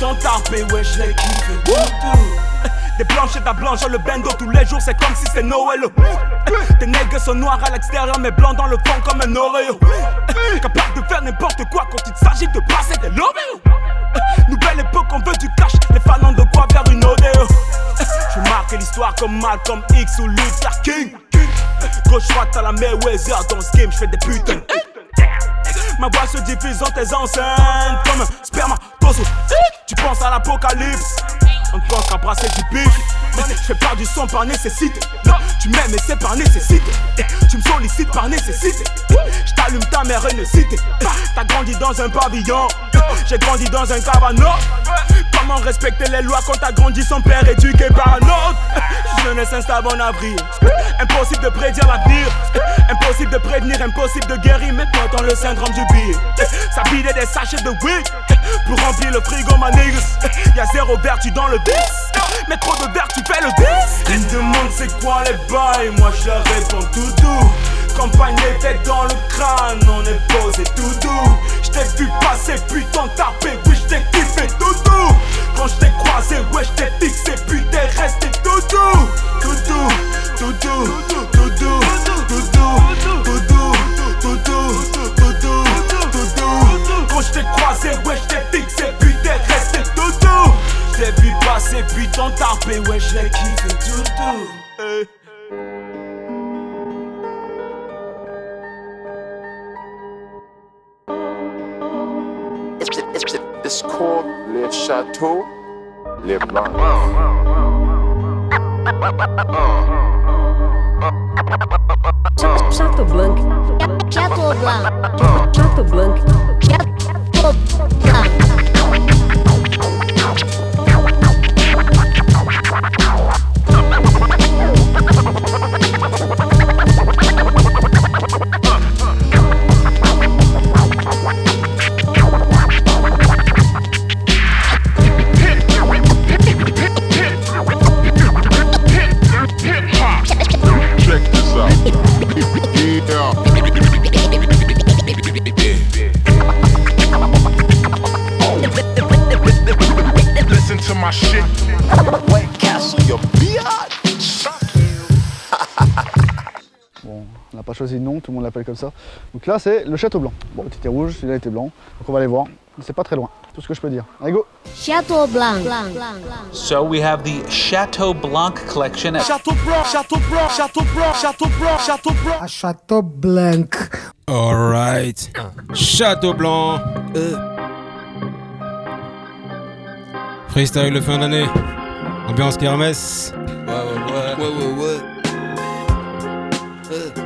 ouais j'l'ai kiffé tout doux. blanche et ta blanche, le bendo tous les jours, c'est comme si c'est Noël. Tes nègres sont noirs à l'extérieur, mais blancs dans le fond comme un Oreo. Capable de faire n'importe quoi quand il s'agit de passer des lobés. Nouvelle époque, on veut du cash, les fans de quoi faire une odeur. Je marque l'histoire comme Malcolm X ou Luther King. Gauche droite à la Mayweather dans ce game, je fais des putains. Ma voix se diffuse dans tes enceintes comme un spermatozoïde. Tu penses à l'apocalypse encore qu'à brasser du bif. Je fais pas du son par nécessité. Tu m'aimes et c'est par nécessité. Tu me sollicites par nécessité. T'allume ta mère une cité. T'as grandi dans un pavillon. J'ai grandi dans un cabanon. Comment respecter les lois quand t'as grandi son père éduqué par un autre? Jeunesse instable en avril. Impossible de prédire l'avenir. Impossible de prévenir, impossible de guérir. Maintenant dans le syndrome du billet. Ça bidait des sachets de weed pour remplir le frigo, ma. Y'a zéro vertu dans le 10. Mais trop de vertu, tu fais le 10. Ils demandent c'est quoi les bails? Moi je leur réponds tout doux. Campagne les dans le crâne, on est posé tout doux. J't'ai vu passer, putain tapé, oui j't'ai kiffé tout doux. Quand j't'ai croisé, ouais j't'ai fixé, puis t'es resté tout doux. Tout doux, tout doux, tout doux, tout doux, tout doux, tout doux, tout doux, tout doux. Quand j't'ai croisé, ouais j't'ai fixé, puis t'es resté tout doux. J't'ai vu passer, putain tapé, ouais j'l'ai kiffé tout doux. Eh. It's called Le Chateau Le Blanc. Chateau Blanc. Chateau Blanc. Chateau Blanc. Chateau Blanc. Pas choisi de nom, tout le monde l'appelle comme ça. Donc là, c'est le Château Blanc. Bon, était rouge, celui-là était blanc. Donc on va aller voir. C'est pas très loin, tout ce que je peux dire. Allez, go Chateau Blanc. So we have the Chateau Blanc collection. Château blanc, château blanc, château blanc, château blanc, château blanc. À Château Blanc. Alright. Château Blanc. Freestyle de fin d'année. Ambiance kermesse. Ouais, ouais, ouais. Ouais, ouais, ouais. Ça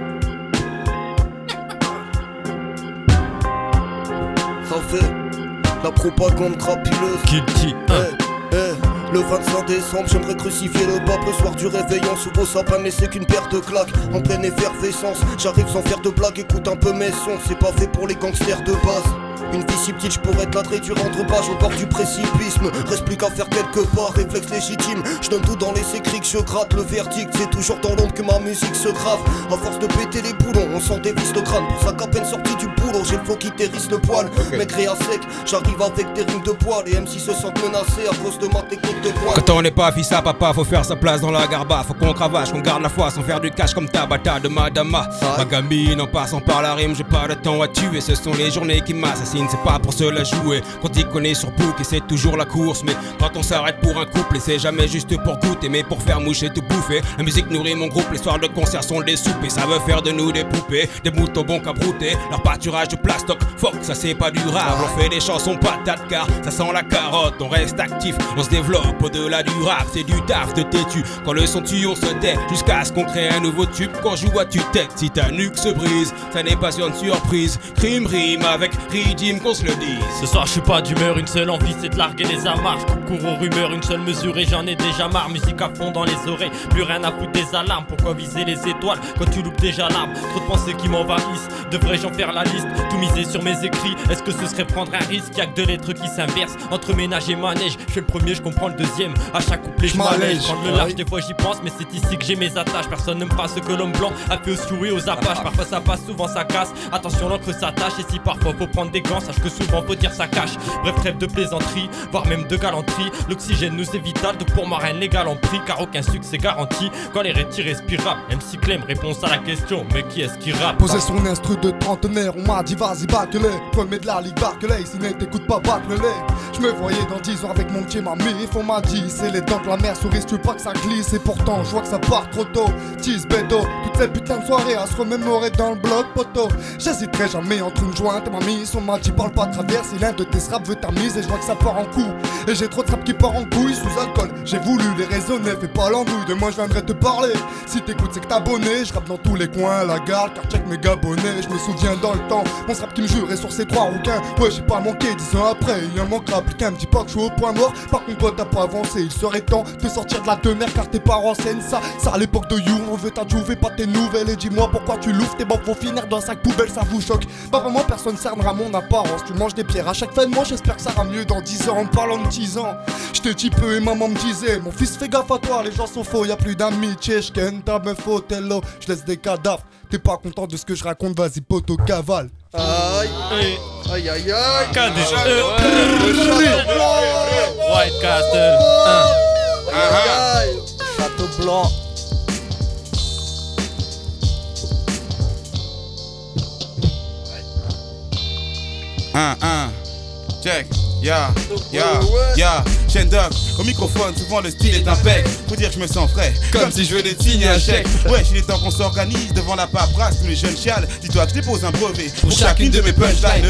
la propagande crapuleuse. Guilty. Eh, eh, Le 25 décembre, j'aimerais crucifier le pape le soir du réveillon sous vos sapins, mais c'est qu'une paire de claques en pleine effervescence. J'arrive sans faire de blagues, écoute un peu mes sons, c'est pas fait pour les gangsters de base. Une vie si petite, je pourrais te la traiter entre pages au bord du précipice. Me Reste plus qu'à faire quelque part, réflexe légitime. Je donne tout dans les écrits que je gratte. Le verdict, c'est toujours dans l'ombre que ma musique se grave. À force de péter les boulons, on s'en dévisse le crâne. Pour ça qu'à peine sorti du boulot, j'ai le flow qui hérisse le poil. Maigret à sec, j'arrive avec des rimes de poil. Les MC se sentent menacés à cause de ma technique de poil. Quand on n'est pas fils à papa, faut faire sa place dans la garba. Faut qu'on cravache, qu'on garde la foi sans faire du cash comme Tabata de Madama. Ma gamine, en passant par la rime, j'ai pas de temps à tuer. Ce sont les journées qui m'assassinent, c'est pas pour cela jouer. Quand il connaît sur book et c'est toujours la course. Mais quand on s'arrête pour un couple, et c'est jamais juste pour goûter, mais pour faire moucher tout bouffer. La musique nourrit mon groupe, les soirs de concert sont des soupes. Et ça veut faire de nous des poupées, des moutons bons qu'à brouter. Leur pâturage de plastoc, fuck, ça c'est pas durable. On fait des chansons patates car ça sent la carotte. On reste actif, on se développe au-delà du rap. C'est du taf de têtu. Quand le son tue, on se tait jusqu'à ce qu'on crée un nouveau tube. Quand joue à tue-tête, si ta nuque se brise, ça n'est pas une surprise. Crime rime avec Qu'on se le dise. Ce soir je suis pas d'humeur, une seule envie c'est de larguer les amarres. Je cours aux rumeurs, une seule mesure et j'en ai déjà marre. Musique à fond dans les oreilles, plus rien à foutre des alarmes. Pourquoi viser les étoiles quand tu loupes déjà l'arbre? Trop de pensées qui m'envahissent, devrais-je en faire la liste? Tout miser sur mes écrits, est-ce que ce serait prendre un risque? Y'a que de lettres qui s'inversent entre ménage et manège. Je fais le premier, je comprends le deuxième. À chaque couplet, je m'allège. Prendre le large, des fois j'y pense, mais c'est ici que j'ai mes attaches. Personne ne me fera ce que l'homme blanc a fait aux souris, aux apaches. [LAUGHS] Parfois ça passe, souvent ça casse. Attention, l'encre s'attache et si parfois faut prendre des sache que souvent faut dire ça cache. Bref, trêve de plaisanterie, voire même de galanterie. L'oxygène nous est vital, donc pour rien n'est légal en prix, car aucun succès garanti. Quand les est irrespirable, MC Clem, réponse à la question, mais qui est-ce qui rappe? Poser son instru de trentenaire, on m'a dit vas-y bâcle Premier de la ligue Barclay, si t'écoute pas bâcle Je me voyais dans 10 ans avec mon petit mamie, on m'a dit c'est les dents que la mer sourit, tu pas que ça glisse Et pourtant je vois que ça part trop tôt, tease bédo Toutes les putains de soirées à se remémorer dans le bloc poteau J'hésiterai jamais entre une jointe et ma m'a dit parle pas travers si l'un de tes straps veut ta mise Et je vois que ça part en coup Et j'ai trop de trappes qui part en couille sous alcool. J'ai voulu les raisonner, fais pas l'embrouille De moi je viendrai te parler. Si t'écoutes c'est que t'abonné Je rappe dans tous les coins, la garde, car check mes gabonnés Je me souviens dans le temps, mon strap qui me jurait sur ces trois rouquins. Ouais j'ai pas manqué, dix ans après Il en manquera plus qu'un, me dis pas que je suis au point mort. Par contre toi t'as pas avancé, il serait temps de sortir de la demeure Car tes parents scène ça, ça à l'époque de You On veut t'adjouver, pas tes nouvelles. Et dis-moi pourquoi tu louves, tes banques vont finir dans un sac poubelle Ça vous choque, pas vraiment personne cernera mon apparence Tu manges des pierres. À chaque fin de mois, j'espère que ça ira mieux dans 10 ans. En parlant de 10 ans, j'étais petit peu et maman me disait Mon fils fais gaffe à toi, les gens sont faux, y a plus d'amis Tchèchken, ta meuf Othello, je laisse des cadavres. T'es pas content de ce que je raconte, vas-y poto cavale. Aïe Aïe aïe aïe KD. Château White Castle. Aïe Château blanc Un, un, check, ya, ya, ya, chaîne d'oc, au microphone, souvent le style est impec. Faut dire que je me sens frais, comme si je venais de signer un chèque. [LAUGHS] Ouais, il est temps qu'on s'organise devant la paperasse, tous les jeunes chiales. Dis-toi que je dépose un brevet pour chacune de mes punchlines.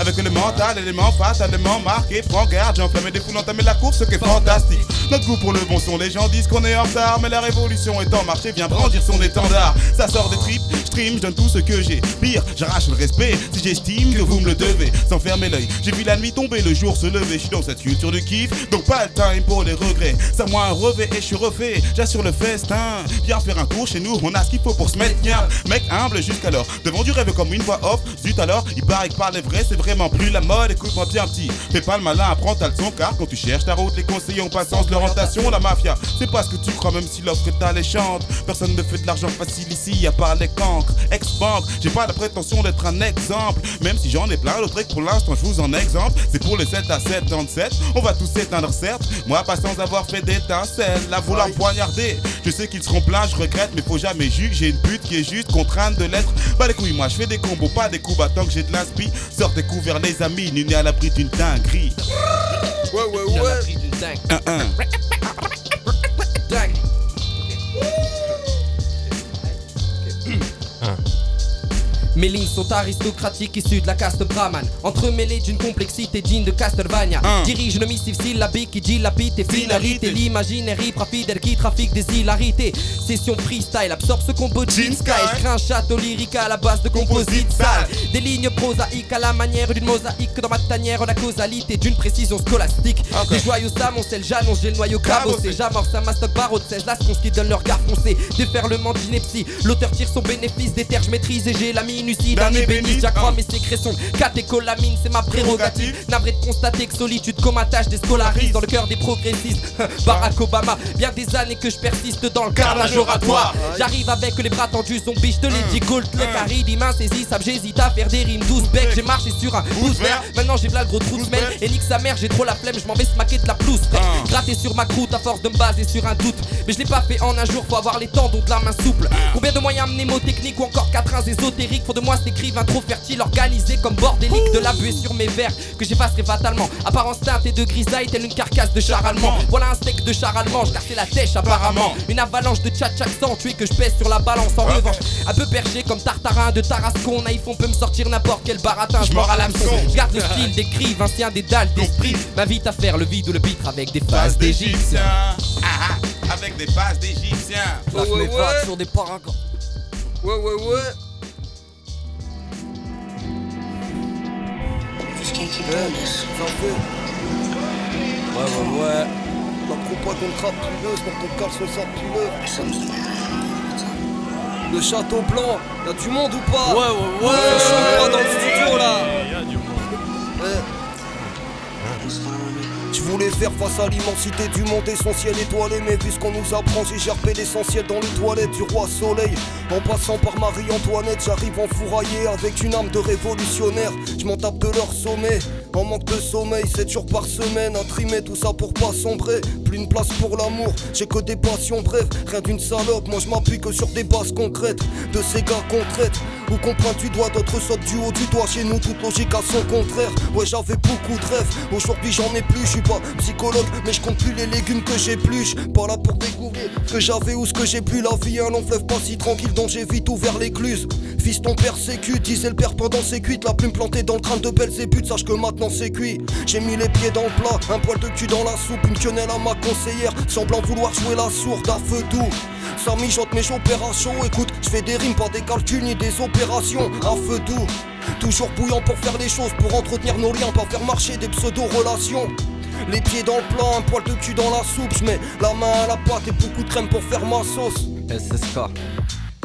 Avec le mental, élément fatalement marqué. Prends garde, j'enflamme des foules, entamer la course, ce qui est fantastique. Notre goût pour le bon son, les gens disent qu'on est en retard, mais la révolution est en marché, vient brandir son étendard. Ça sort des tripes, je stream, je donne tout ce que j'ai. Pire, j'arrache le respect si j'estime que vous me le devez. Sans fermer l'œil, j'ai vu la nuit tomber, le jour se lever. Je suis dans cette culture de kiff, donc pas le time les regrets. Ça moi un revêt et je suis refait. J'assure le festin. Viens faire un tour chez nous, on a ce qu'il faut pour se mettre bien. Mec humble jusqu'alors, devant du rêve comme une voix off. Zut alors, il paraît que parler vrai, c'est vraiment plus la mode. Écoute-moi bien petit, fais pas le malin, apprends ta leçon car quand tu cherches ta route, les conseillers ont pas sens de l'orientation. La mafia, c'est pas ce que tu crois, même si l'offre que t'as les chante. Personne ne fait de l'argent facile ici, à part les cancres. Ex-banque, j'ai pas la prétention d'être un exemple, même si j'en ai plein d'autres et que pour l'instant je vous en exemple. C'est pour les 7 à 77, on va tous s'éteindre certes. Moi pas sans avoir fait d'étincelles, la vouloir poignarder. Je sais qu'ils seront pleins, je regrette, mais faut jamais juger. J'ai une pute qui est juste contrainte de l'être. Bah les couilles, moi je fais des combos, pas des coups battants que j'ai de l'inspi. Sortez couverts les amis, nul n'est à l'abri d'une dinguerie. Ouais ouais ouais Un, un. Sont aristocratiques issues de la caste brahman Entremêlées d'une complexité digne de Castlevania. Dirige une missive syllabique qui dilapide tes finalités. L'imaginaire fidèle qui trafique des hilarités. Session freestyle absorbe ce combo Jean Sky. Un château lyrique à la base de composites sales Des lignes prosaïques à la manière d'une mosaïque. Dans ma tanière la causalité d'une précision scolastique. Des joyaux s'amoncellent, j'annonce j'ai le noyau cabossé. J'amorce un mastoc barreau de 16 lascons qui donne leur regard foncé Déferlement d'ineptie, l'auteur tire son bénéfice Des terres je maîtrise et j'ai la minutie d'un ébéniste J'accrois mes sécrétions, catécholamine c'est ma prérogative. Navré de constater que solitude comme attache des scolaristes Dans le cœur des progressistes. [LAUGHS] Barack Obama, bien des années que je persiste dans le carnage oratoire. J'arrive avec les bras tendus, zombies, je te l'ai dit Gold, le carré, mains saisissables J'hésite à faire des rimes douze becs J'ai marché sur un pouce vert Maintenant j'ai v'là le gros trou semaine Et nique sa mère, j'ai trop la flemme, je m'en vais smaquer de la pelouse frère. Gratter sur ma croûte à force de me baser sur un doute. Mais je l'ai pas fait en un jour, faut avoir les tendons de la main souple. Combien de moyens mnémotechniques ou encore quatrains ésotériques Faut de moi cet écrivain trop fertile, organisé comme bordélique De la buée sur mes vers que j'effacerai fatalement. Apparence teintée de grisaille, telle une carcasse de char allemand. Voilà un steak de char allemand, je cassais la tèche apparemment. Une avalanche de tchatch accentué que je pèse sur la balance. En revanche Un peu perché comme tartarin de Tarascon Naïf on peut me sortir n'importe quel baratin, je mords à l'hameçon. Je garde le style d'écrivain, ancien des dalles d'esprit M'invite à faire le vide ou le pitre avec des phases d'égyptiens. Ah, ah, avec des phases d'égyptiens. Ouais ouais ouais. sur des paragons Ouais ouais ouais Eh, ça en fait Ouais ouais ouais. T'as trop pas ton crap puneuse pour ton caleçon sort Le château blanc, y'a du monde ou pas? Ouais, ouais, ouais. Ça chauffe pas dans le studio là. Y a du monde. Veux voulais faire face à l'immensité du monde essentiel étoilé Mais vu ce qu'on nous apprend j'ai gerpé l'essentiel dans les toilettes du roi soleil. En passant par Marie-Antoinette j'arrive en fourraillé avec une âme de révolutionnaire. Je m'en tape de leur sommet. En manque de sommeil, 7 jours par semaine, à trimer tout ça pour pas sombrer. Une place pour l'amour, j'ai que des passions brèves, rien d'une salope. Moi je m'appuie que sur des bases concrètes, de ces gars qu'on traite. Ou qu'on pointe du doigt, d'autres sautent du haut du doigt. Chez nous, toute logique à son contraire. Ouais, j'avais beaucoup de rêves, aujourd'hui j'en ai plus. Je suis pas psychologue, mais je compte plus les légumes que j'épluche. Pas là pour découvrir ce que j'avais ou ce que j'ai plus. La vie, un long fleuve pas si tranquille dont j'ai vite ouvert l'écluse. Fils, ton père sécute, disait le père pendant ses cuites. La plume plantée dans le crâne de belles éputes, sache que maintenant c'est cuit. J'ai mis les pieds dans le plat, un poil de cul dans la soupe, une quenelle à ma conseillère, semblant vouloir jouer la sourde à feu doux. Ça mijote mes opérations, écoute, je fais des rimes, pas des calculs ni des opérations à feu doux. Toujours bouillant pour faire les choses, pour entretenir nos liens, pas faire marcher des pseudo-relations. Les pieds dans le plat, un poil de cul dans la soupe, je mets la main à la pâte et beaucoup de crème pour faire ma sauce. SSK.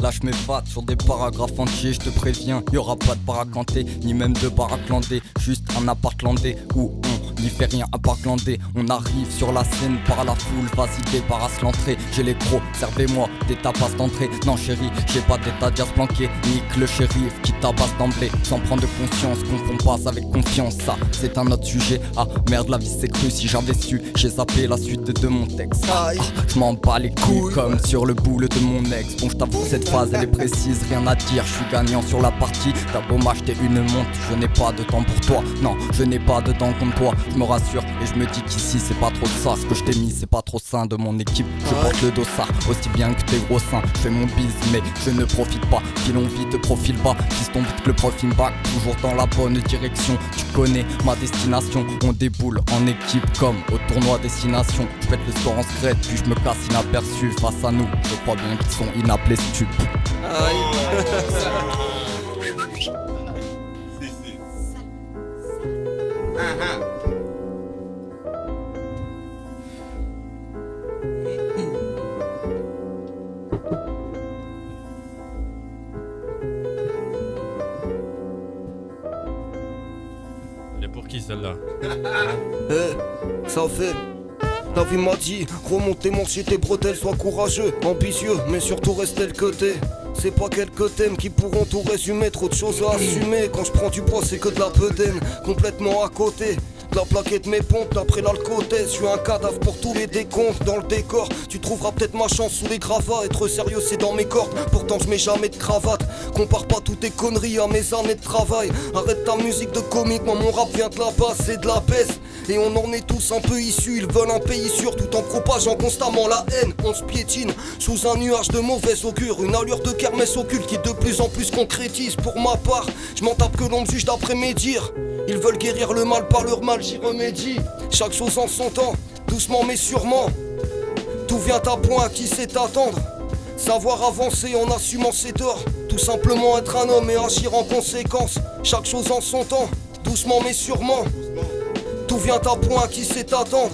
Là je m'évade sur des paragraphes entiers, je te préviens, y aura pas de baracanté, ni même de baraclandé, juste un appart landé où on n'y fait rien à part glander. On arrive sur la scène par la foule, vas-y débarrasse l'entrée. J'ai les crocs, servez-moi des tapas d'entrée. Non chérie, j'ai pas d'état d'as planqué, nique le shérif qui tabasse d'emblée. Sans prendre de conscience, confond pas avec confiance, ça c'est un autre sujet. Ah merde, la vie c'est cru, si j'avais su, j'ai zappé la suite de mon texte. Ah, je m'en bats les couilles comme sur le boule de mon ex. Bon, je t'avoue, cette phrase elle est précise, rien à dire, je suis gagnant sur la partie. T'as beau m'acheter une montre, je n'ai pas de temps pour toi. Non, je n'ai pas de temps contre toi, je me rassure et je me dis qu'ici c'est pas trop ça. Ce que je t'ai mis, c'est pas trop sain de mon équipe. Je porte le dossard aussi bien que tes gros seins. Je fais mon bise, mais je ne profite pas. Filons vite, profil bas, ton vite que le profil back. Toujours dans la bonne direction, tu connais ma destination. On déboule en équipe comme au tournoi destination. Je pète le score en secret, puis je me casse inaperçu face à nous. Je crois bien qu'ils sont inappelés stupes. Elle [LAUGHS] est celle-là Eh, ça fait. La vie m'a dit, remontez mon tes bretelles, sois courageux, ambitieux, mais surtout restez le côté. C'est pas quelques thèmes qui pourront tout résumer, trop de choses à assumer. Quand je prends du poids, c'est que de la bedaine, complètement à côté. De la plaquette mes pompes, d'après l'alcootesse, je suis un cadavre pour tous les décomptes dans le décor. Tu trouveras peut-être ma chance sous les gravats, être sérieux c'est dans mes cordes, pourtant je mets jamais de cravate. Compare pas toutes tes conneries à mes années de travail. Arrête ta musique de comique, moi mon rap vient de la base, c'est de la baisse. Et on en est tous un peu issus, ils veulent un pays sûr tout en propageant constamment la haine. On se piétine sous un nuage de mauvais augure, une allure de kermesse occulte qui de plus en plus concrétise. Pour ma part, je m'en tape que l'on me juge d'après mes dires. Ils veulent guérir le mal par leur mal, j'y remédie. Chaque chose en son temps, doucement mais sûrement. Tout vient à point à qui sait attendre. Savoir avancer en assumant ses torts. Tout simplement être un homme et agir en conséquence. Chaque chose en son temps, doucement mais sûrement. Tout vient à point à qui sait attendre.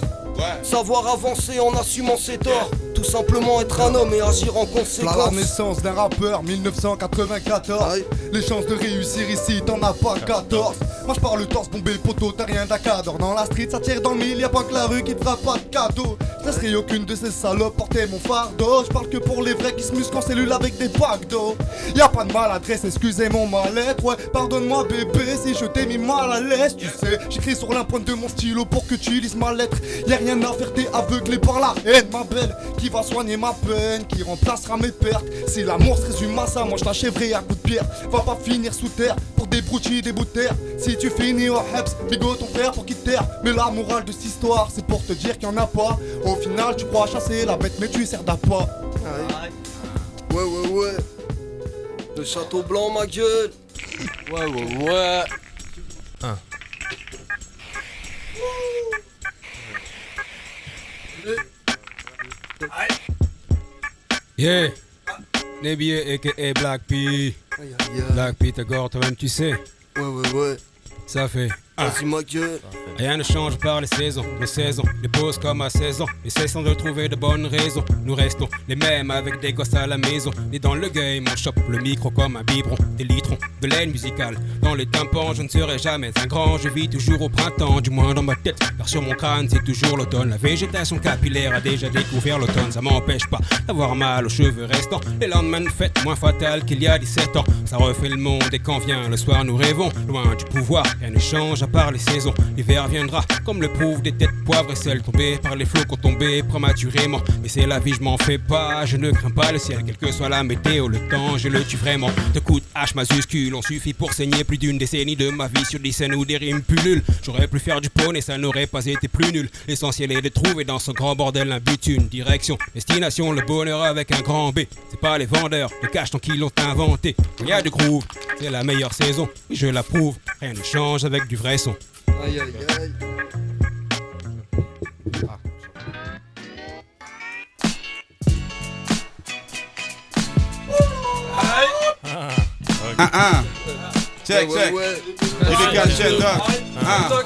Savoir avancer en assumant ses torts. Tout simplement être un homme et agir en conséquence. La naissance d'un rappeur 1994 Les chances de réussir ici t'en as pas 14 Moi je parle le torse bombé poteau t'as rien d'acador Dans la street ça tire dans le mille y'a pas que la rue qui te fera pas de cadeau laisserai aucune de ces salopes porter mon fardeau. Je parle que pour les vrais qui se musquent en cellule avec des packs d'eau. Y'a pas de maladresse excusez mon mal-être. Ouais pardonne-moi bébé si je t'ai mis mal à l'aise. Tu sais j'écris sur l'impointe de mon stylo pour que tu lises ma lettre. Y'a rien à faire t'es aveuglé par la haine ma belle Qui va soigner ma peine, qui remplacera mes pertes. Si l'amour se résume à ça, moi je t'achèverai à coups de pierre. Va pas finir sous terre pour des des bouts de terre Si tu finis au Heps, bigot ton frère pour qu'il te terre Mais la morale de cette histoire c'est pour te dire qu'il y en a pas Au final tu crois chasser la bête mais tu sers d'appât Ouais, ouais, ouais. Le château blanc, ma gueule. Ouais, ouais, ouais. Un. Yeah, Nebier aka Black P. Black P, t'as gore toi-même, tu sais. Ouais, ouais, ouais. Ça gueule. Rien ne change par les saisons, les saisons, les pauses comme à 16 ans. Et cessons de trouver de bonnes raisons. Nous restons les mêmes avec des gosses à la maison. Ni dans le game, on chope le micro comme un biberon. Des litrons de laine musicale. Dans les tympans, je ne serai jamais un grand. Je vis toujours au printemps, du moins dans ma tête. Car sur mon crâne, c'est toujours l'automne. La végétation capillaire a déjà découvert l'automne. Ça m'empêche pas d'avoir mal aux cheveux restants. Les lendemains de fête moins fatales qu'il y a 17 ans. Ça refait le monde et quand vient le soir, nous rêvons. Loin du pouvoir, rien ne change à part les saisons. L'hiver viendra, comme le prouvent des têtes poivres et celles tombées par les flots qui ont tombé prématurément. Mais c'est la vie, je m'en fais pas, je ne crains pas le ciel, quelle que soit la météo, le temps, je le tue vraiment. De coups de H majuscule, on suffit pour saigner plus d'une décennie de ma vie sur des scènes ou des rimes pullules. J'aurais pu faire du pône et ça n'aurait pas été plus nul. L'essentiel est de trouver dans ce grand bordel un but, une direction, destination, le bonheur avec un grand B. C'est pas les vendeurs de cash tant qu'ils l'ont inventé. Il y a du groove, c'est la meilleure saison, et je l'approuve. Rien ne change avec du vrai son. Aïe aïe aïe. Ah, ah. Check, check. Et les gars, check, doc.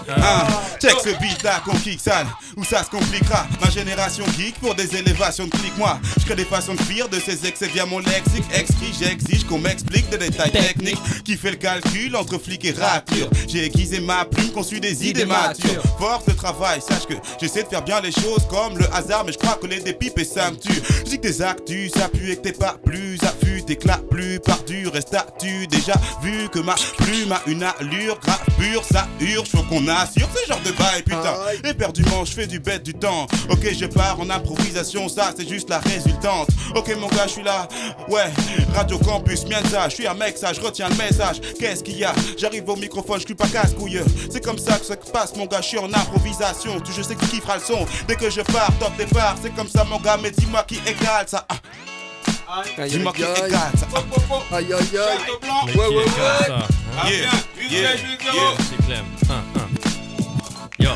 Check ce beat là qu'on kick sale, où ça se compliquera? Ma génération geek pour des élévations de clics. Moi, je crée des façons de fuir de ces excès via mon lexique. Excrit, j'exige qu'on m'explique des détails techniques. Qui fait le calcul entre flic et rature. J'ai aiguisé ma plume, conçu des idées matures. Force de travail, sache que j'essaie de faire bien les choses comme le hasard, mais je crois que les des pipes et ça me tue. Je dis que tes actus s'appuient et que t'es pas plus affût, t'éclates plus par dur et statut. Déjà vu que ma plume a une allure grave pure, ça hurle, faut qu'on assure ce genre de bail, putain. Éperdument, je fais du bête du temps. Ok, je pars en improvisation, ça c'est juste la résultante. Ok, mon gars, je suis là. Ouais, Radio Campus, Mienza, je suis un mec, ça, je retiens le message. Qu'est-ce qu'il y a? J'arrive au microphone, je suis pas casse-couille. C'est comme ça que ça se passe, mon gars, je suis en improvisation. Tu, je sais qui kiffera le son. Dès que je pars, top départ, c'est comme ça, mon gars, mais dis-moi qui égale ça. Ah. Aïe, Dis-moi qui aïe, aïe. Ah. Aïe aïe Ouais ouais ouais. hein Yeah, yeah, yeah. C'est Clem. Hein, hein. Yo.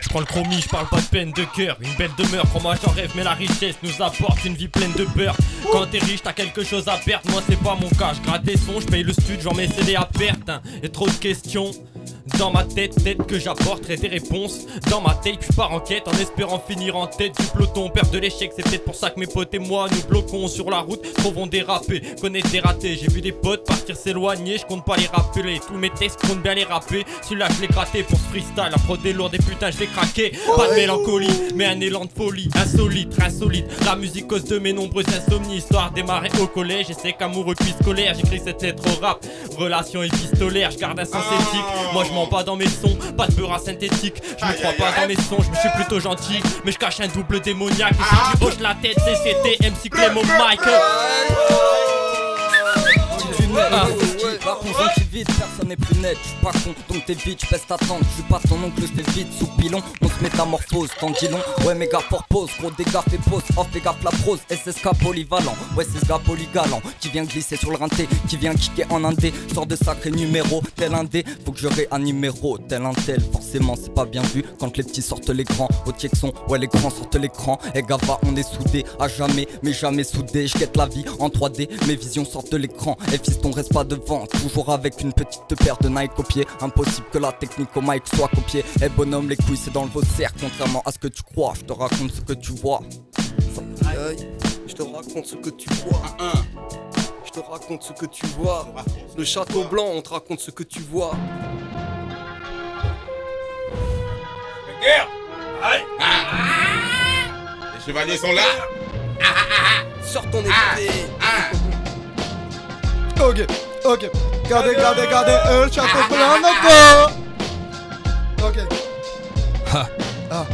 Je prends le chromie, je parle pas de peine de cœur. Une belle demeure, pour moi j'en rêve, mais la richesse nous apporte une vie pleine de beurre. Quand t'es riche, t'as quelque chose à perdre. Moi, c'est pas mon cas. Je gratte des sons, je paye le stud, j'en mets CD à perte. hein. Et trop de questions. Dans ma tête, peut-être que j'apporterai des réponses. Dans ma tête, je pars en quête en espérant finir en tête du peloton. Père de l'échec, c'est peut-être pour ça que mes potes et moi nous bloquons sur la route. Trop vont déraper, connaître des ratés. J'ai vu des potes partir s'éloigner, je compte pas les rappeler. Tous mes textes comptent bien les rapper. Celui-là, je l'ai gratté pour ce freestyle. La prod est lourde et putain, je l'ai craqué. Pas de mélancolie, mais un élan de folie. Insolite, insolite. La musique cause de mes nombreuses insomnies. Histoire démarrer au collège, et c'est qu'amoureux puis scolaire. J'écris cette lettre au rap. Relation épistolaire, je garde un sens éthique. Moi, je mens pas dans mes sons, pas de beurre synthétique. Je me crois pas dans mes sons, je me suis plutôt gentil. Mais je cache un double démoniaque. Et si tu hoches la tête, c'est c'était MC Clément Mike. Ah, La conjonctivite, personne n'est plus net, je suis pas con, donc t'es vite, je pèse ta tente, je suis pas ton oncle, je fais vite sous pilon, on se métamorphose, long, ouais méga fort pose, gros dégâts fais pause, off fais gaffe la prose, SSK polyvalent, ouais c'est ce gars polygalant, qui vient glisser sur le rinté, qui vient kicker en indé, je sors de sacrés numéros, tel un dé, faut que j'aurai un numéro, tel un tel, forcément c'est pas bien vu, quand les petits sortent les grands, au son, ouais les grands sortent l'écran, et gava on est soudés, à jamais, mais jamais soudés, je guette la vie en 3D, mes visions sortent de l'écran, et fiston reste pas devant, toujours avec une petite paire de Nike au pied, impossible que la technique au mic soit copiée, et bonhomme les couilles c'est dans le vaussaire, contrairement à ce que tu crois, je te raconte ce que tu vois. Je te raconte ce que tu vois. Je te raconte ce que tu vois. Le château blanc, on te raconte ce que tu vois. Guerre Aïe Les chevaliers sont là Sors ton Ah. épée. Ok, ok. Le blanc, d'accord. Ok. Ah.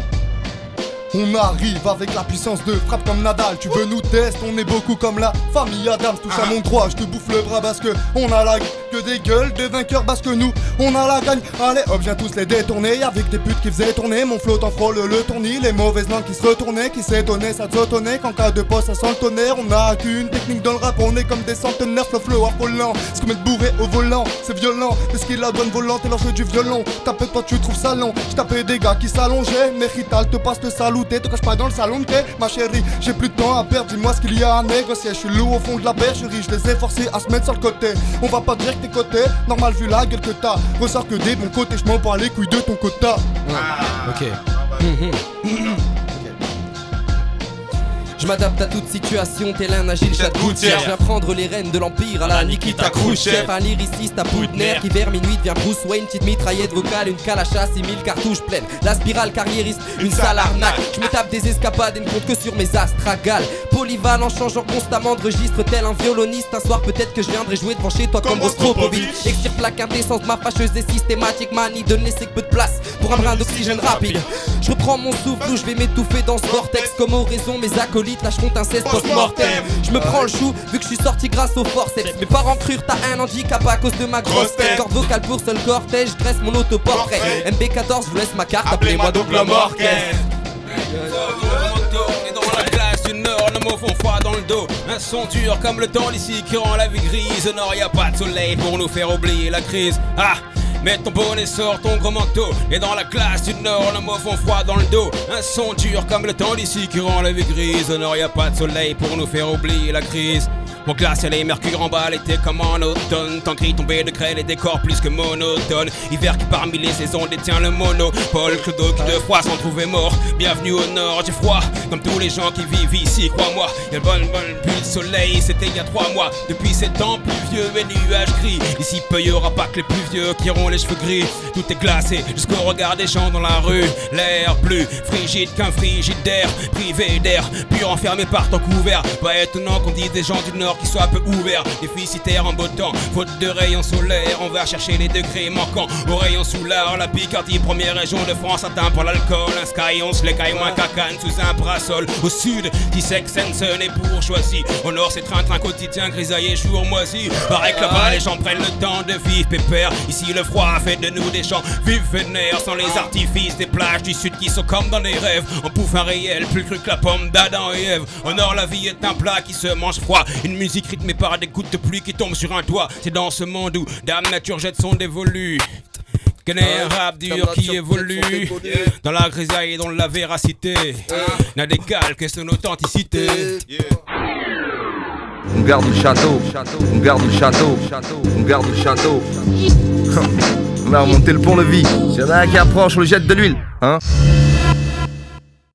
On arrive avec la puissance de frappe comme Nadal. Tu veux nous tester, on est beaucoup comme la famille Adams. Touche à mon droit, je te bouffe le bras parce que on a la que des gueules de vainqueurs parce que nous on a la gagne. Allez hop, viens tous les détourner avec des putes qui faisaient tourner. Mon flot en frôle le tournis, les mauvaises langues qui se retournaient, qui s'étonnaient, ça s'autonnaient. Qu'en cas de poste, ça sent le tonnerre. On a qu'une technique dans le rap, on est comme des centenaires, le flow affolant. Ce que mettre bourré au volant, c'est violent. Parce qu'il a bonne volante et l'enjeu du violon. Tape toi, tu trouves ça long. J'tapais des gars qui s'allongeaient, Mérital te passe le salut douter, te cache pas dans le salon de ma chérie. J'ai plus de temps à perdre, dis-moi ce qu'il y a à négocier. Je suis lourd au fond de la bergerie, je les ai forcés à se mettre sur le côté. On va pas dire t'es normal vu la gueule que t'as. Ressort que des bons côtés, je m'en bats les couilles de ton quota. Ok. Mhm. [CLEARS THROAT] Je m'adapte à toute situation, tel un agile chat de gouttière. Je viens prendre les rênes de l'empire à la Nikita Khrouchtchev. Un lyriciste à bout de nerfs qui vers minuit devient Bruce Wayne. Petite mitraillette vocale, une calacha, 6000 cartouches pleines. La spirale carriériste, une sale arnaque. Je me tape des escapades et ne compte que sur mes astragales. Polyvalent, changeant constamment de registre, tel un violoniste. Un soir, peut-être que je viendrai jouer devant chez toi comme Rostropovich. Extirpe la quintessence, ma fâcheuse et systématique manie de laisser que peu de place pour un brin d'oxygène rapide. Je reprends mon souffle ou je vais m'étouffer dans ce vortex. Comme oraison, mes acolytes lâcheront un cesse post-mortem. Je me prends le chou vu que je suis sorti grâce au forceps. Mes parents crurent t'as un handicap à cause de ma grosse tête. Corde vocale pour seul cortège, je dresse mon autoportrait. MB14, je vous laisse ma carte, appelez-moi donc l'homme orchestre. Et dans la classe du Nord, le mot font froid dans le dos. Un son dur comme le temps d'ici qui rend la vie grise. Au Nord, y a pas de soleil pour nous faire oublier la crise. Ah! Mets ton bonnet, sors ton gros manteau. Et dans la classe du Nord, le mot font froid dans le dos. Un son dur comme le temps d'ici qui rend la vie grise. Au Nord, y pas de soleil pour nous faire oublier la crise. Mon glacial et mercure en bas, l'été comme en automne. Tant gris tombé de craie, les décors plus que monotones. Hiver qui parmi les saisons détient le monopole. Clodo qui de froid s'en trouvait mort. Bienvenue au nord, j'ai froid. Comme tous les gens qui vivent ici, crois-moi. Y'a le bon, bon plus de soleil, c'était il y a trois mois. Depuis sept ans, pluvieux et nuages gris. Ici, peu y aura pas que les plus vieux qui auront les cheveux gris. Tout est glacé jusqu'au regard des gens dans la rue. L'air plus frigide qu'un frigidaire. Privé d'air, pur enfermé par ton couvert. Pas étonnant qu'on dise des gens du nord qui soient un peu ouverts. Déficitaires en beau temps, faute de rayons solaires. On va chercher les degrés manquants aux rayons soulard. La Picardie, première région de France, atteint par l'alcool. Un Sky 11, les cailles moins cacane sous un brasol. Au sud, Tissec, Sensen et bourgeoisie. Au nord, c'est train-train quotidien, grisaillé, jour moisi. Pareil que là-bas, les gens prennent le temps de vivre pépère. Ici, le froid fait de nous des gens vifs vénères. Sans les artifices des plages du sud qui sont comme dans des rêves. On bouffe un réel, plus cru que la pomme d'Adam et Ève. Au nord, la vie est un plat qui se mange froid. Une musique rythmée par des gouttes de pluie qui tombent sur un doigt. C'est dans ce monde où Dame Nature jette son dévolu. Connais un rap dur qui évolue Dans la grisaille et dans la véracité N'a d'égal que son authenticité On garde le château, on garde le château, on garde le château. On a remonté le pont-levis. S'il y en a un qui approche, on le jette de l'huile, hein